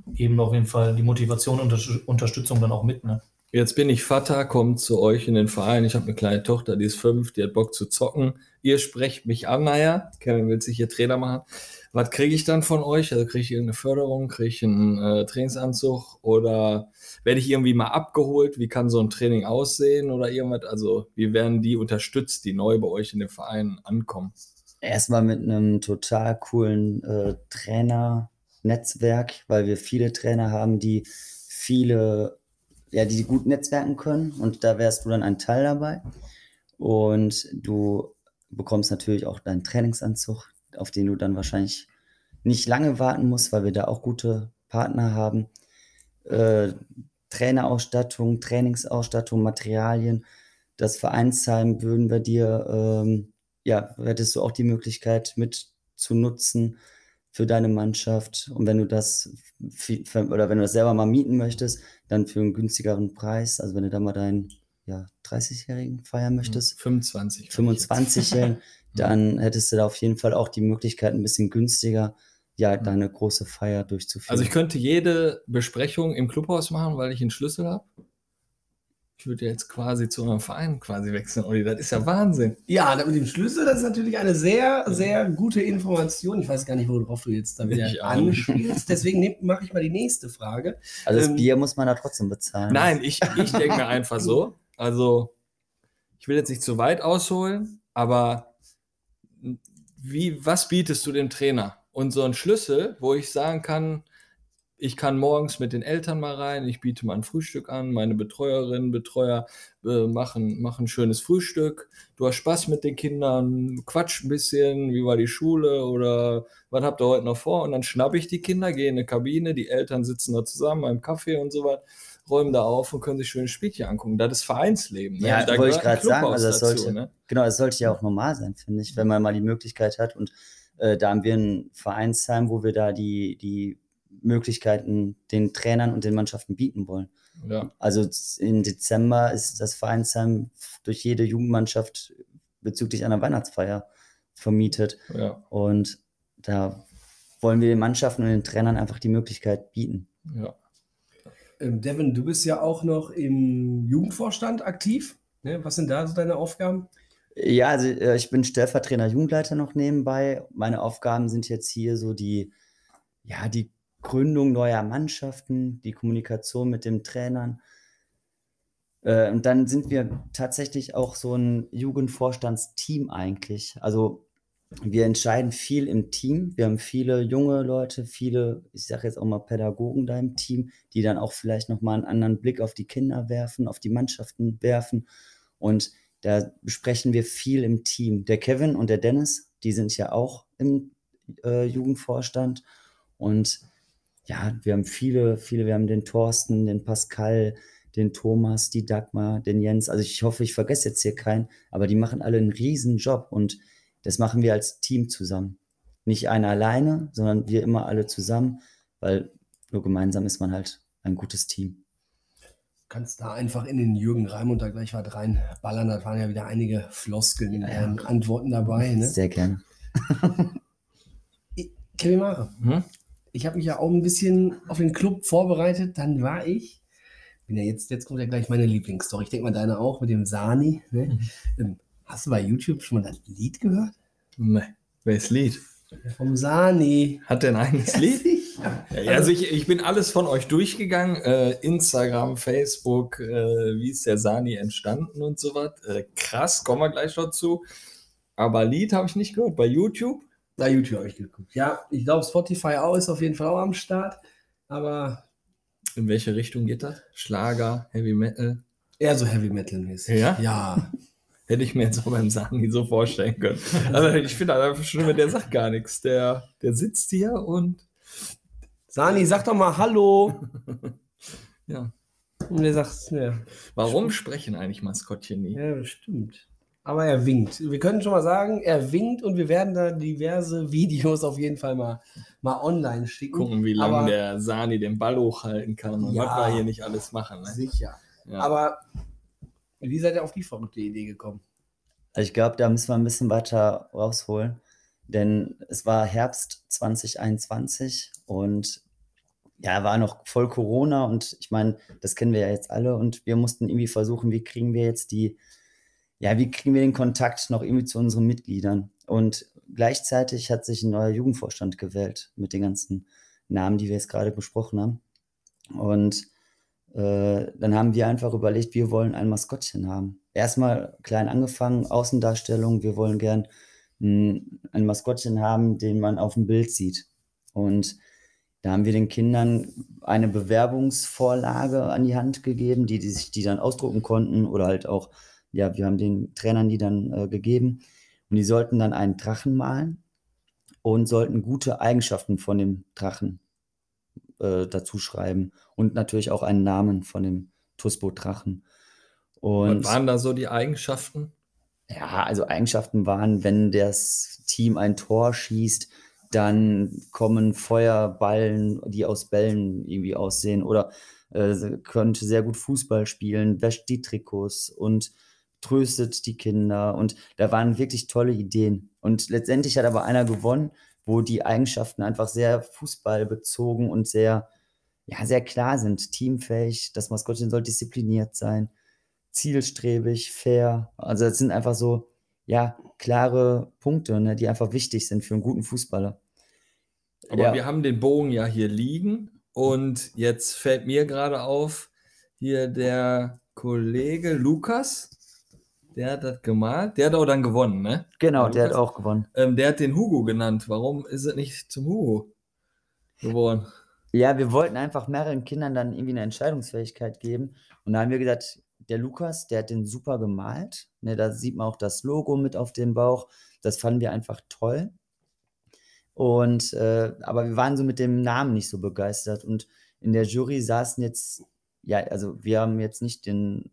Speaker 3: geben auf jeden Fall die Motivation und Unterstützung dann auch mit. Ne?
Speaker 1: Jetzt bin ich Vater, komme zu euch in den Verein. Ich habe eine kleine Tochter, die ist fünf, die hat Bock zu zocken. Ihr sprecht mich an, naja, Kevin will sich hier Trainer machen. Was kriege ich dann von euch? Also kriege ich irgendeine Förderung, kriege ich einen äh, Trainingsanzug oder werde ich irgendwie mal abgeholt? Wie kann so ein Training aussehen oder irgendwas? Also wie werden die unterstützt, die neu bei euch in den Verein ankommen?
Speaker 4: Erstmal mit einem total coolen äh, Trainernetzwerk, weil wir viele Trainer haben, die viele, ja, die gut netzwerken können und da wärst du dann ein Teil dabei. Und du bekommst natürlich auch deinen Trainingsanzug, auf den du dann wahrscheinlich nicht lange warten musst, weil wir da auch gute Partner haben. Äh, Trainerausstattung, Trainingsausstattung, Materialien. Das Vereinsheim würden wir dir, ähm, ja, hättest du auch die Möglichkeit mit zu nutzen für deine Mannschaft. Und wenn du das oder wenn du das selber mal mieten möchtest, dann für einen günstigeren Preis. Also wenn du da mal deinen ja, 30-Jährigen feiern möchtest,
Speaker 1: 25.
Speaker 4: 25-Jährigen, dann hättest du da auf jeden Fall auch die Möglichkeit, ein bisschen günstiger ja, deine große Feier durchzuführen.
Speaker 1: Also ich könnte jede Besprechung im Clubhaus machen, weil ich einen Schlüssel habe. Ich würde jetzt quasi zu eurem Verein quasi wechseln, Olli. Das ist ja Wahnsinn.
Speaker 2: Ja, mit dem Schlüssel, das ist natürlich eine sehr, sehr gute Information. Ich weiß gar nicht, worauf du jetzt da wieder anspielst. Deswegen mache ich mal die nächste Frage.
Speaker 4: also das
Speaker 2: ähm,
Speaker 4: Bier muss man da trotzdem bezahlen.
Speaker 1: Nein, ich, ich denke mir einfach so. Also, ich will jetzt nicht zu weit ausholen, aber wie, was bietest du dem Trainer? Und so ein Schlüssel, wo ich sagen kann, ich kann morgens mit den Eltern mal rein, ich biete mal ein Frühstück an, meine Betreuerinnen, Betreuer äh, machen, machen ein schönes Frühstück, du hast Spaß mit den Kindern, quatsch ein bisschen, wie war die Schule oder was habt ihr heute noch vor? Und dann schnappe ich die Kinder, gehe in eine Kabine, die Eltern sitzen da zusammen beim Kaffee und so was, räumen da auf und können sich schöne Spielchen angucken. Das ist Vereinsleben. Ne?
Speaker 4: Ja,
Speaker 1: Da
Speaker 4: wollte ich gerade sagen, also das
Speaker 1: dazu,
Speaker 4: sollte,
Speaker 1: ne?
Speaker 4: genau, das sollte ja auch normal sein, finde ich, wenn man mal die Möglichkeit hat. Und äh, da haben wir ein Vereinsheim, wo wir da die, die Möglichkeiten den Trainern und den Mannschaften bieten wollen.
Speaker 1: Ja.
Speaker 4: Also im Dezember ist das Vereinsheim durch jede Jugendmannschaft bezüglich einer Weihnachtsfeier vermietet.
Speaker 1: Ja,
Speaker 4: Und da wollen wir den Mannschaften und den Trainern einfach die Möglichkeit bieten.
Speaker 1: ja.
Speaker 2: Ähm, Devin, du bist ja auch noch im Jugendvorstand aktiv. Ne? Was sind da so deine Aufgaben?
Speaker 4: Ja, also äh, ich bin Stellvertreter Jugendleiter noch nebenbei. Meine Aufgaben sind jetzt hier so die, ja, die Gründung neuer Mannschaften, die Kommunikation mit den Trainern. Äh, und dann sind wir tatsächlich auch so ein Jugendvorstandsteam eigentlich. Also wir entscheiden viel im Team. Wir haben viele junge Leute, viele, ich sage jetzt auch mal Pädagogen da im Team, die dann auch vielleicht nochmal einen anderen Blick auf die Kinder werfen, auf die Mannschaften werfen. Und da besprechen wir viel im Team. Der Kevin und der Dennis, die sind ja auch im äh, Jugendvorstand. Und ja, wir haben viele, viele, wir haben den Thorsten, den Pascal, den Thomas, die Dagmar, den Jens. Also ich hoffe, ich vergesse jetzt hier keinen, aber die machen alle einen riesen Job und das machen wir als Team zusammen. Nicht einer alleine, sondern wir immer alle zusammen, weil nur gemeinsam ist man halt ein gutes Team.
Speaker 2: kannst da einfach in den Jürgen Raimund da gleich was reinballern. Da waren ja wieder einige Floskeln in deinen Antworten dabei. Ne?
Speaker 4: Sehr gerne.
Speaker 2: Kevin Mare,
Speaker 1: Hm?
Speaker 2: Ich habe mich ja auch ein bisschen auf den Club vorbereitet. Dann war ich, bin ja jetzt, jetzt kommt ja gleich meine Lieblingsstory. Ich denke mal deine auch mit dem Sani. Ne? Ähm, Hast du bei YouTube schon mal das Lied gehört?
Speaker 1: Nee. Welches Lied?
Speaker 2: Vom Sani.
Speaker 1: Hat der ein eigenes Lied? Ja, also ich, ich bin alles von euch durchgegangen. Äh, Instagram, Facebook, äh, wie ist der Sani entstanden und so was. Äh, krass, kommen wir gleich dazu. Aber Lied habe ich nicht gehört. Bei YouTube?
Speaker 2: Na, YouTube habe ich geguckt. Ja, ich glaube, Spotify auch ist auf jeden Fall auch am Start. Aber
Speaker 1: In welche Richtung geht das? Schlager, Heavy Metal?
Speaker 2: eher so Heavy Metal-mäßig.
Speaker 1: Ja?
Speaker 2: Ja.
Speaker 1: Hätte ich mir jetzt auch beim Sani so vorstellen können. Also ich finde halt einfach schlimm, der sagt gar nichts. Der, der sitzt hier und
Speaker 2: Sani, sag doch mal Hallo.
Speaker 1: ja.
Speaker 2: Und er sagt, ja,
Speaker 1: Warum sprechen eigentlich Maskottchen nie?
Speaker 2: ja, das stimmt. Aber er winkt. Wir können schon mal sagen, er winkt und wir werden da diverse Videos auf jeden Fall mal, mal online schicken.
Speaker 1: Gucken, wie lange der Sani den Ball hochhalten kann und
Speaker 2: Ja.
Speaker 1: was wir hier nicht alles machen. Ne?
Speaker 2: Sicher.
Speaker 1: Ja.
Speaker 2: Aber wie seid ihr auf die verrückte Idee gekommen?
Speaker 4: Also ich glaube, da müssen wir ein bisschen weiter rausholen, denn es war Herbst 2021 und ja, war noch voll Corona und ich meine, das kennen wir ja jetzt alle und wir mussten irgendwie versuchen, wie kriegen wir jetzt die, ja, wie kriegen wir den Kontakt noch irgendwie zu unseren Mitgliedern? Und gleichzeitig hat sich ein neuer Jugendvorstand gewählt mit den ganzen Namen, die wir jetzt gerade besprochen haben. Und äh, dann haben wir einfach überlegt, wir wollen ein Maskottchen haben. Erstmal klein angefangen, Außendarstellung, wir wollen gern ein, ein Maskottchen haben, den man auf dem Bild sieht. Und da haben wir den Kindern eine Bewerbungsvorlage an die Hand gegeben, die, die sich die dann ausdrucken konnten oder halt auch, ja, wir haben den Trainern die dann äh, gegeben und die sollten dann einen Drachen malen und sollten gute Eigenschaften von dem Drachen äh, dazu schreiben und natürlich auch einen Namen von dem Tusbo-Drachen.
Speaker 1: Und Was waren da so die Eigenschaften?
Speaker 4: Ja, also Eigenschaften waren, wenn das Team ein Tor schießt, dann kommen Feuerballen, die aus Bällen irgendwie aussehen oder äh, könnte sehr gut Fußball spielen, wäscht die Trikots und tröstet die Kinder und da waren wirklich tolle Ideen. Und letztendlich hat aber einer gewonnen, wo die Eigenschaften einfach sehr fußballbezogen und sehr, ja, sehr klar sind. Teamfähig, das Maskottchen soll diszipliniert sein, zielstrebig, fair. Also das sind einfach so, ja, klare Punkte, ne, die einfach wichtig sind für einen guten Fußballer.
Speaker 1: Aber ja. wir haben den Bogen ja hier liegen und jetzt fällt mir gerade auf, hier der Kollege Lukas, der hat das gemalt, der hat auch dann gewonnen, ne?
Speaker 4: Genau, der, hat auch gewonnen.
Speaker 1: Ähm, der hat den Hugo genannt. Warum ist es nicht zum Hugo geworden?
Speaker 4: Ja, wir wollten einfach mehreren Kindern dann irgendwie eine Entscheidungsfähigkeit geben. Und da haben wir gesagt, der Lukas, der hat den super gemalt. Ne, da sieht man auch das Logo mit auf dem Bauch. Das fanden wir einfach toll. Und äh, aber wir waren so mit dem Namen nicht so begeistert. Und in der Jury saßen jetzt, ja, also wir haben jetzt nicht den,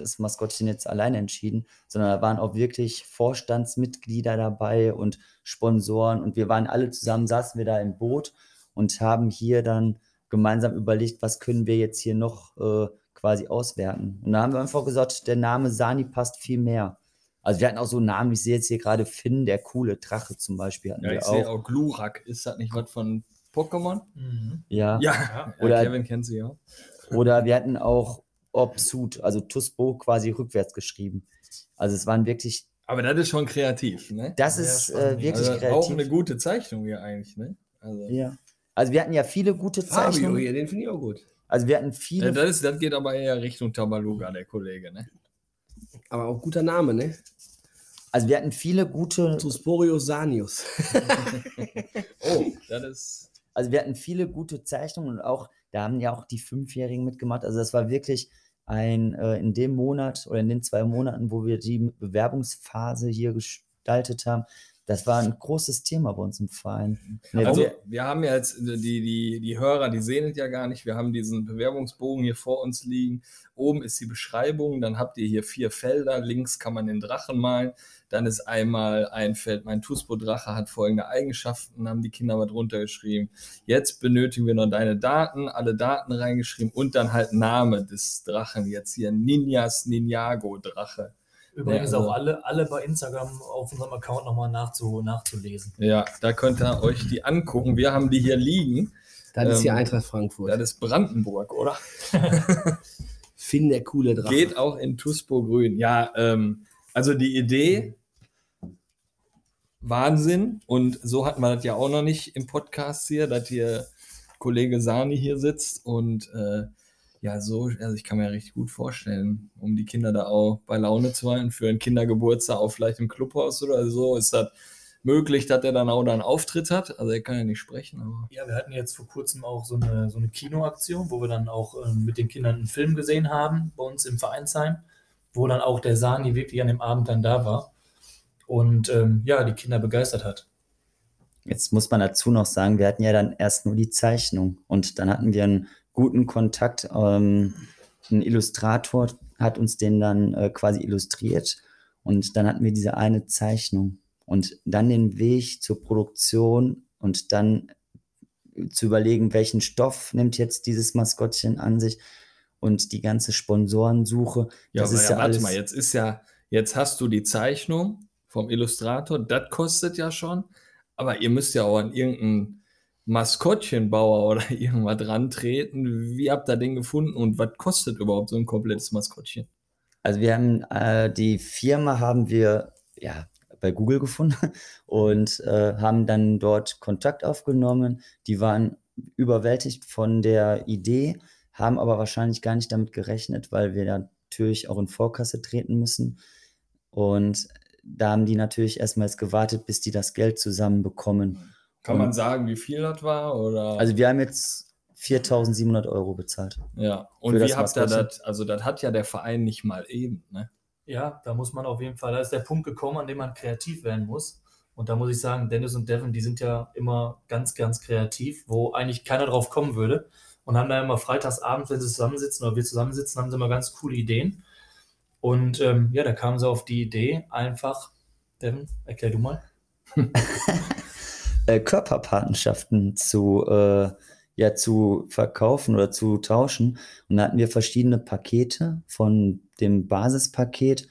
Speaker 4: das Maskottchen jetzt alleine entschieden, sondern da waren auch wirklich Vorstandsmitglieder dabei und Sponsoren. Und wir waren alle zusammen, saßen wir da im Boot und haben hier dann gemeinsam überlegt, was können wir jetzt hier noch äh, quasi auswerten. Und da haben wir einfach gesagt, der Name Sani passt viel mehr. Also wir hatten auch so Namen, ich sehe jetzt hier gerade Finn, der coole Drache zum Beispiel.
Speaker 1: ja, ich sehe auch Glurak. Ist das nicht was von Pokémon?
Speaker 4: Mhm. Ja.
Speaker 1: ja. Oder, Kevin kennt sie ja.
Speaker 4: Oder wir hatten auch Obsud, also Tusbo quasi rückwärts geschrieben. Also es waren wirklich.
Speaker 1: Aber das ist schon kreativ, ne?
Speaker 4: Das ist äh, wirklich also kreativ.
Speaker 1: Auch eine gute Zeichnung hier eigentlich, ne?
Speaker 4: Also. Ja. Also wir hatten ja viele gute Zeichnungen. Fabio
Speaker 2: hier, den finde ich auch gut.
Speaker 4: Also wir hatten viele. Ja,
Speaker 1: das, ist, das geht aber eher Richtung Tabaluga, der Kollege, ne?
Speaker 2: Aber auch guter Name, ne?
Speaker 4: Also wir hatten viele gute.
Speaker 2: Tusporius Sanius.
Speaker 1: oh, das ist.
Speaker 4: Also wir hatten viele gute Zeichnungen und auch, da haben ja auch die Fünfjährigen mitgemacht. Also das war wirklich ein, äh, in dem Monat oder in den zwei Monaten, wo wir die Bewerbungsphase hier gestaltet haben, das war ein großes Thema bei uns im Verein.
Speaker 1: Also, wir haben ja jetzt, die, die, die Hörer, die sehen es ja gar nicht. Wir haben diesen Bewerbungsbogen hier vor uns liegen. Oben ist die Beschreibung, dann habt ihr hier vier Felder. Links kann man den Drachen malen. Dann ist einmal ein Feld, mein Tuspo-Drache hat folgende Eigenschaften, haben die Kinder mal drunter geschrieben. Jetzt benötigen wir noch deine Daten, alle Daten reingeschrieben und dann halt Name des Drachen. Jetzt hier Ninjas Ninjago Drache.
Speaker 3: Übrigens ja, also, auch alle, alle bei Instagram auf unserem Account nochmal nachzu, nachzulesen.
Speaker 1: Ja, da könnt ihr euch die angucken. Wir haben die hier liegen.
Speaker 2: Das ähm, ist hier Eintracht Frankfurt.
Speaker 1: Das ist Brandenburg, oder?
Speaker 2: Finn der coole
Speaker 1: Drache. Geht auch in Tuspo Grün. Ja, ähm, also die Idee, Wahnsinn. Und so hatten wir das ja auch noch nicht im Podcast hier, dass hier Kollege Sani hier sitzt und äh, ja, so, also ich kann mir ja richtig gut vorstellen, um die Kinder da auch bei Laune zu halten, für einen Kindergeburtstag auch vielleicht im Clubhaus oder so, ist das möglich, dass er dann auch da einen Auftritt hat. Also er kann ja nicht sprechen, aber.
Speaker 3: Ja, wir hatten jetzt vor kurzem auch so eine, so eine Kinoaktion, wo wir dann auch äh, mit den Kindern einen Film gesehen haben, bei uns im Vereinsheim, wo dann auch der Sani wirklich an dem Abend dann da war und ähm, ja, die Kinder begeistert hat.
Speaker 4: Jetzt muss man dazu noch sagen, wir hatten ja dann erst nur die Zeichnung und dann hatten wir einen guten Kontakt. Ähm, ein Illustrator hat uns den dann äh, quasi illustriert und dann hatten wir diese eine Zeichnung und dann den Weg zur Produktion und dann zu überlegen, welchen Stoff nimmt jetzt dieses Maskottchen an sich und die ganze Sponsorensuche.
Speaker 1: Ja, das ist ja, ja warte mal, jetzt ist ja, jetzt hast du die Zeichnung vom Illustrator, das kostet ja schon, aber ihr müsst ja auch an irgendeinen Maskottchenbauer oder irgendwas dran treten. Wie habt ihr den gefunden und was kostet überhaupt so ein komplettes Maskottchen?
Speaker 4: Also wir haben äh, die Firma haben wir ja bei Google gefunden und äh, haben dann dort Kontakt aufgenommen. Die waren überwältigt von der Idee, haben aber wahrscheinlich gar nicht damit gerechnet, weil wir natürlich auch in Vorkasse treten müssen. Und da haben die natürlich erstmals gewartet, bis die das Geld zusammenbekommen.
Speaker 1: Kann man sagen, wie viel das war? Oder?
Speaker 4: Also wir haben jetzt 4.700 Euro bezahlt.
Speaker 1: ja, und wie
Speaker 4: das
Speaker 1: habt ihr das? Also, das hat ja der Verein nicht mal eben, ne?
Speaker 3: Ja, da muss man auf jeden Fall, da ist der Punkt gekommen, an dem man kreativ werden muss. Und da muss ich sagen, Dennis und Devin, die sind ja immer ganz, ganz kreativ, wo eigentlich keiner drauf kommen würde. Und haben da immer freitagsabends, wenn sie zusammensitzen oder wir zusammensitzen, haben sie immer ganz coole Ideen. Und ähm, ja, da kamen sie auf die Idee, einfach, Devin, erklär du mal.
Speaker 4: äh, zu, äh, ja, zu verkaufen oder zu tauschen. Und da hatten wir verschiedene Pakete von dem Basispaket,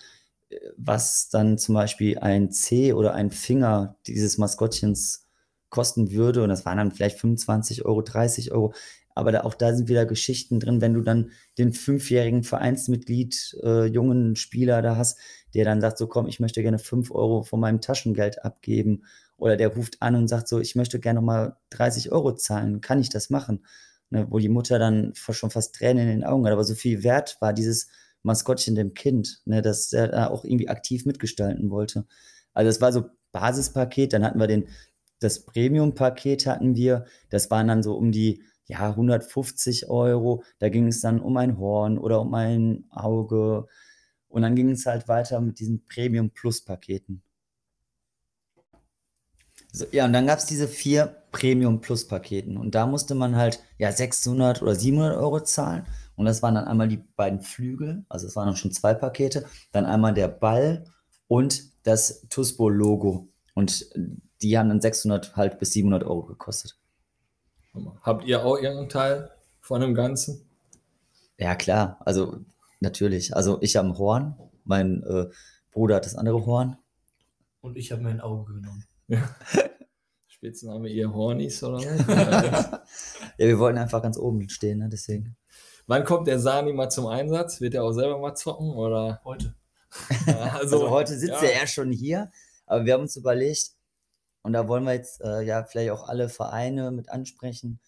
Speaker 4: äh, was dann zum Beispiel ein C oder ein Finger dieses Maskottchens kosten würde. Und das waren dann vielleicht 25 Euro, 30 Euro. Aber da, auch da sind wieder Geschichten drin, wenn du dann den fünfjährigen Vereinsmitglied, äh, jungen Spieler da hast, der dann sagt, so komm, ich möchte gerne 5 Euro von meinem Taschengeld abgeben. Oder der ruft an und sagt so, ich möchte gerne nochmal 30 Euro zahlen, kann ich das machen? Ne, wo die Mutter dann schon fast Tränen in den Augen hat. Aber so viel wert war dieses Maskottchen dem Kind, ne, dass er da auch irgendwie aktiv mitgestalten wollte. Also es war so Basispaket, dann hatten wir den, das Premium-Paket hatten wir, das waren dann so um die ja, 150 Euro. Da ging es dann um ein Horn oder um ein Auge. Und dann ging es halt weiter mit diesen Premium-Plus-Paketen. So, ja, und dann gab es diese vier Premium-Plus-Paketen. Und da musste man halt ja 600 oder 700 Euro zahlen. Und das waren dann einmal die beiden Flügel, also es waren dann schon zwei Pakete. Dann einmal der Ball und das Tuspo-Logo. Und die haben dann 600 halt bis 700 Euro gekostet.
Speaker 1: Habt ihr auch irgendeinen Teil von dem Ganzen?
Speaker 4: Ja, klar, also natürlich. Also ich habe ein Horn, mein äh, Bruder hat das andere Horn.
Speaker 3: Und ich habe mir ein Auge genommen.
Speaker 1: Spitzname ihr Hornies oder was?
Speaker 4: Ja, wir wollten einfach ganz oben stehen, ne? deswegen.
Speaker 1: Wann kommt der Sani mal zum Einsatz? Wird er auch selber mal zocken? Oder?
Speaker 3: Heute.
Speaker 1: Ja,
Speaker 4: Also, heute sitzt
Speaker 1: ja.
Speaker 4: er ja schon hier, aber wir haben uns überlegt, und da wollen wir jetzt äh, ja vielleicht auch alle Vereine mit ansprechen,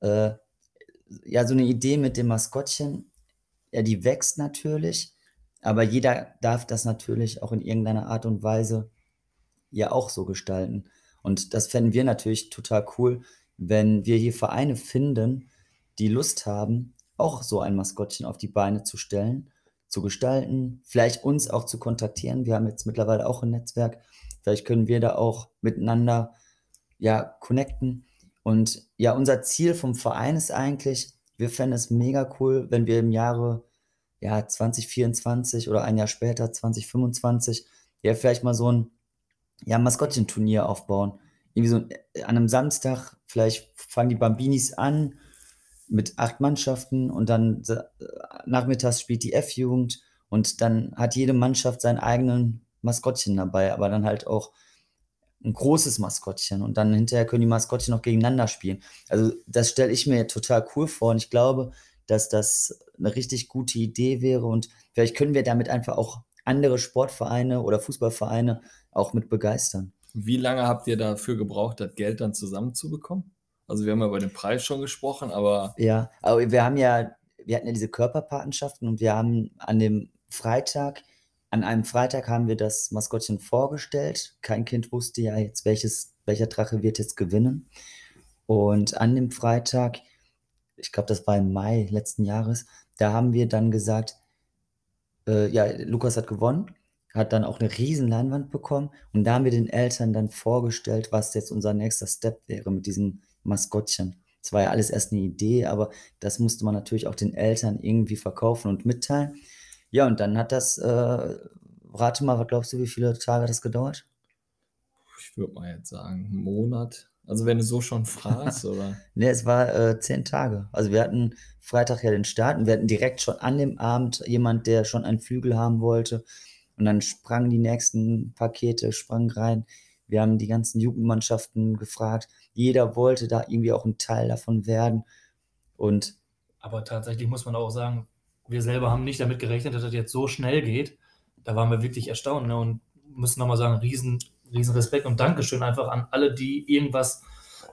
Speaker 4: äh, ja, so eine Idee mit dem Maskottchen, ja, die wächst natürlich, aber jeder darf das natürlich auch in irgendeiner Art und Weise ja auch so gestalten. Und das fänden wir natürlich total cool, wenn wir hier Vereine finden, die Lust haben, auch so ein Maskottchen auf die Beine zu stellen, zu gestalten, vielleicht uns auch zu kontaktieren. Wir haben jetzt mittlerweile auch ein Netzwerk. Vielleicht können wir da auch miteinander ja connecten. Und ja, unser Ziel vom Verein ist eigentlich, wir fänden es mega cool, wenn wir im Jahre ja 2024 oder ein Jahr später 2025 ja vielleicht mal so ein ja, Maskottchenturnier aufbauen. Irgendwie so äh, an einem Samstag, vielleicht fangen die Bambinis an mit acht Mannschaften und dann äh, nachmittags spielt die F-Jugend und dann hat jede Mannschaft seinen eigenen Maskottchen dabei, aber dann halt auch ein großes Maskottchen und dann hinterher können die Maskottchen noch gegeneinander spielen. Also das stelle ich mir total cool vor und ich glaube, dass das eine richtig gute Idee wäre und vielleicht können wir damit einfach auch andere Sportvereine oder Fußballvereine auch mit begeistern.
Speaker 1: Wie lange habt ihr dafür gebraucht, das Geld dann zusammenzubekommen? Also wir haben ja über den Preis schon gesprochen, aber
Speaker 4: Ja, aber wir haben ja, wir hatten ja diese Körperpatenschaften und wir haben an dem Freitag, an einem Freitag haben wir das Maskottchen vorgestellt. Kein Kind wusste ja jetzt, welches, welcher Drache wird jetzt gewinnen. Und an dem Freitag, ich glaube, das war im Mai letzten Jahres, da haben wir dann gesagt, äh, ja, Lukas hat gewonnen, hat dann auch eine riesen Leinwand bekommen und da haben wir den Eltern dann vorgestellt, was jetzt unser nächster Step wäre mit diesem Maskottchen. Es war ja alles erst eine Idee, aber das musste man natürlich auch den Eltern irgendwie verkaufen und mitteilen. Ja, und dann hat das, äh, rate mal, was glaubst du, wie viele Tage hat das gedauert?
Speaker 1: ich würde mal jetzt sagen, einen Monat. Also wenn du so schon fragst, oder?
Speaker 4: Ne, es war äh, zehn Tage. Also wir hatten Freitag ja den Start und wir hatten direkt schon an dem Abend jemand, der schon einen Flügel haben wollte. Und dann sprangen die nächsten Pakete, sprangen rein. Wir haben die ganzen Jugendmannschaften gefragt. Jeder wollte da irgendwie auch ein Teil davon werden. Und
Speaker 3: Aber tatsächlich muss man auch sagen, wir selber haben nicht damit gerechnet, dass das jetzt so schnell geht. Da waren wir wirklich erstaunt ne? und müssen nochmal sagen, riesen, riesen Respekt und Dankeschön einfach an alle, die irgendwas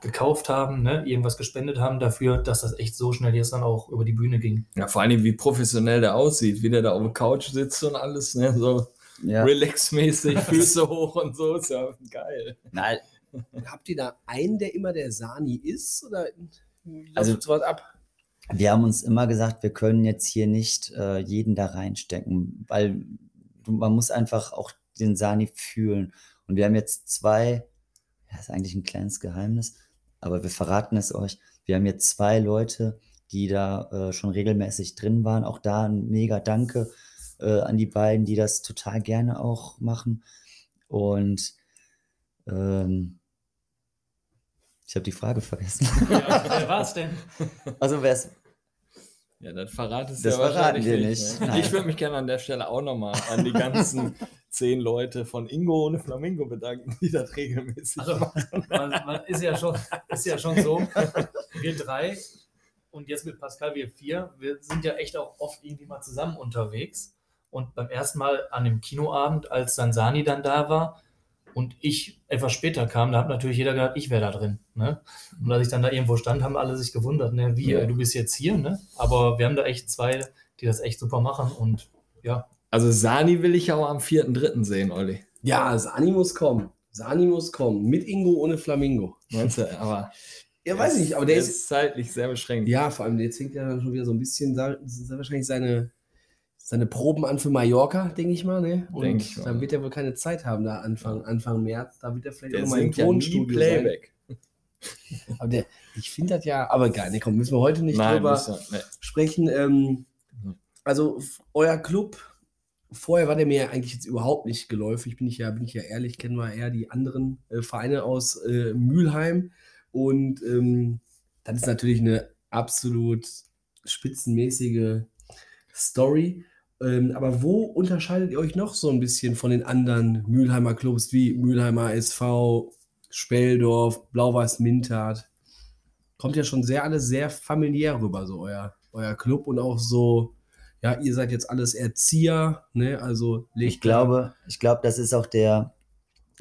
Speaker 3: gekauft haben, ne? irgendwas gespendet haben dafür, dass das echt so schnell jetzt dann auch über die Bühne ging.
Speaker 1: Ja, vor allem, wie professionell der aussieht, wie der da auf der Couch sitzt und alles, ne? So
Speaker 4: ja,
Speaker 1: relaxmäßig, Füße hoch und so, ist ja geil.
Speaker 4: nein,
Speaker 2: Habt ihr da einen, der immer der Sani ist? Oder
Speaker 4: Also-
Speaker 2: was ab?
Speaker 4: wir haben uns immer gesagt, wir können jetzt hier nicht äh, jeden da reinstecken, weil man muss einfach auch den Sani fühlen. Und wir haben jetzt zwei, ja, ist eigentlich ein kleines Geheimnis, aber wir verraten es euch. Wir haben jetzt zwei Leute, die da äh, schon regelmäßig drin waren. Auch da ein mega Danke äh, an die beiden, die das total gerne auch machen. Und ähm, ich habe die Frage vergessen.
Speaker 3: Ja, wer war es denn?
Speaker 4: Also wer es
Speaker 1: Ja, das verratest
Speaker 4: Das
Speaker 1: ja
Speaker 4: verraten wir
Speaker 1: nicht.
Speaker 4: nicht.
Speaker 1: Ne? Ich würde mich gerne an der Stelle auch nochmal an die ganzen zehn Leute von Ingo ohne Flamingo bedanken, die das regelmäßig
Speaker 3: Also,
Speaker 1: machen.
Speaker 3: man, man ist, ja schon, ist ja schon so, wir drei und jetzt mit Pascal wir vier, wir sind ja echt auch oft irgendwie mal zusammen unterwegs. Und beim ersten Mal an dem Kinoabend, als dann Sani dann da war und ich etwas später kam, da hat natürlich jeder gedacht, ich wäre da drin. Ne? Und als ich dann da irgendwo stand, haben alle sich gewundert, ne? wie,
Speaker 1: Ja.
Speaker 3: du bist jetzt hier. Ne? Aber wir haben da echt zwei, die das echt super machen. Und ja,
Speaker 1: Also Sani will ich ja auch am 4.3. sehen, Olli.
Speaker 2: Ja, Sani muss kommen. Sani muss kommen. Mit Ingo ohne Flamingo.
Speaker 1: Meinst du? Aber
Speaker 2: Ja, weiß ich nicht, aber der
Speaker 1: der
Speaker 2: ist.
Speaker 1: ist zeitlich sehr beschränkt.
Speaker 2: Ja, vor allem, jetzt fängt ja dann schon wieder so ein bisschen sa- wahrscheinlich seine, seine Proben an für Mallorca, denke ich mal. Ne? Und
Speaker 1: Denk ich
Speaker 2: dann wird er wohl keine Zeit haben, da Anfang, Anfang März. Da wird er vielleicht
Speaker 1: Der
Speaker 2: auch mal im
Speaker 1: singt ja
Speaker 2: Tonstudio sein.
Speaker 1: Playback.
Speaker 2: Aber der, ich finde das ja, aber geil, ne, komm, müssen wir heute nicht
Speaker 1: Nein,
Speaker 2: drüber
Speaker 1: müssen wir- ne.
Speaker 2: sprechen. Ähm,
Speaker 1: Mhm.
Speaker 2: also euer Club, vorher war der mir ja eigentlich jetzt überhaupt nicht geläufig, bin ich ja, bin ich ja ehrlich, kennen wir eher die anderen äh, Vereine aus äh, Mülheim. Und ähm, das ist natürlich eine absolut spitzenmäßige Story. Ähm, aber wo unterscheidet ihr euch noch so ein bisschen von den anderen Mülheimer Clubs wie Mülheimer SV, Speldorf, Blau-Weiß Mintat? Kommt ja schon sehr alles sehr familiär rüber, so euer, euer Club und auch so, ja, ihr seid jetzt alles Erzieher, ne? Also
Speaker 4: Ich glaube, ich glaube, das ist auch der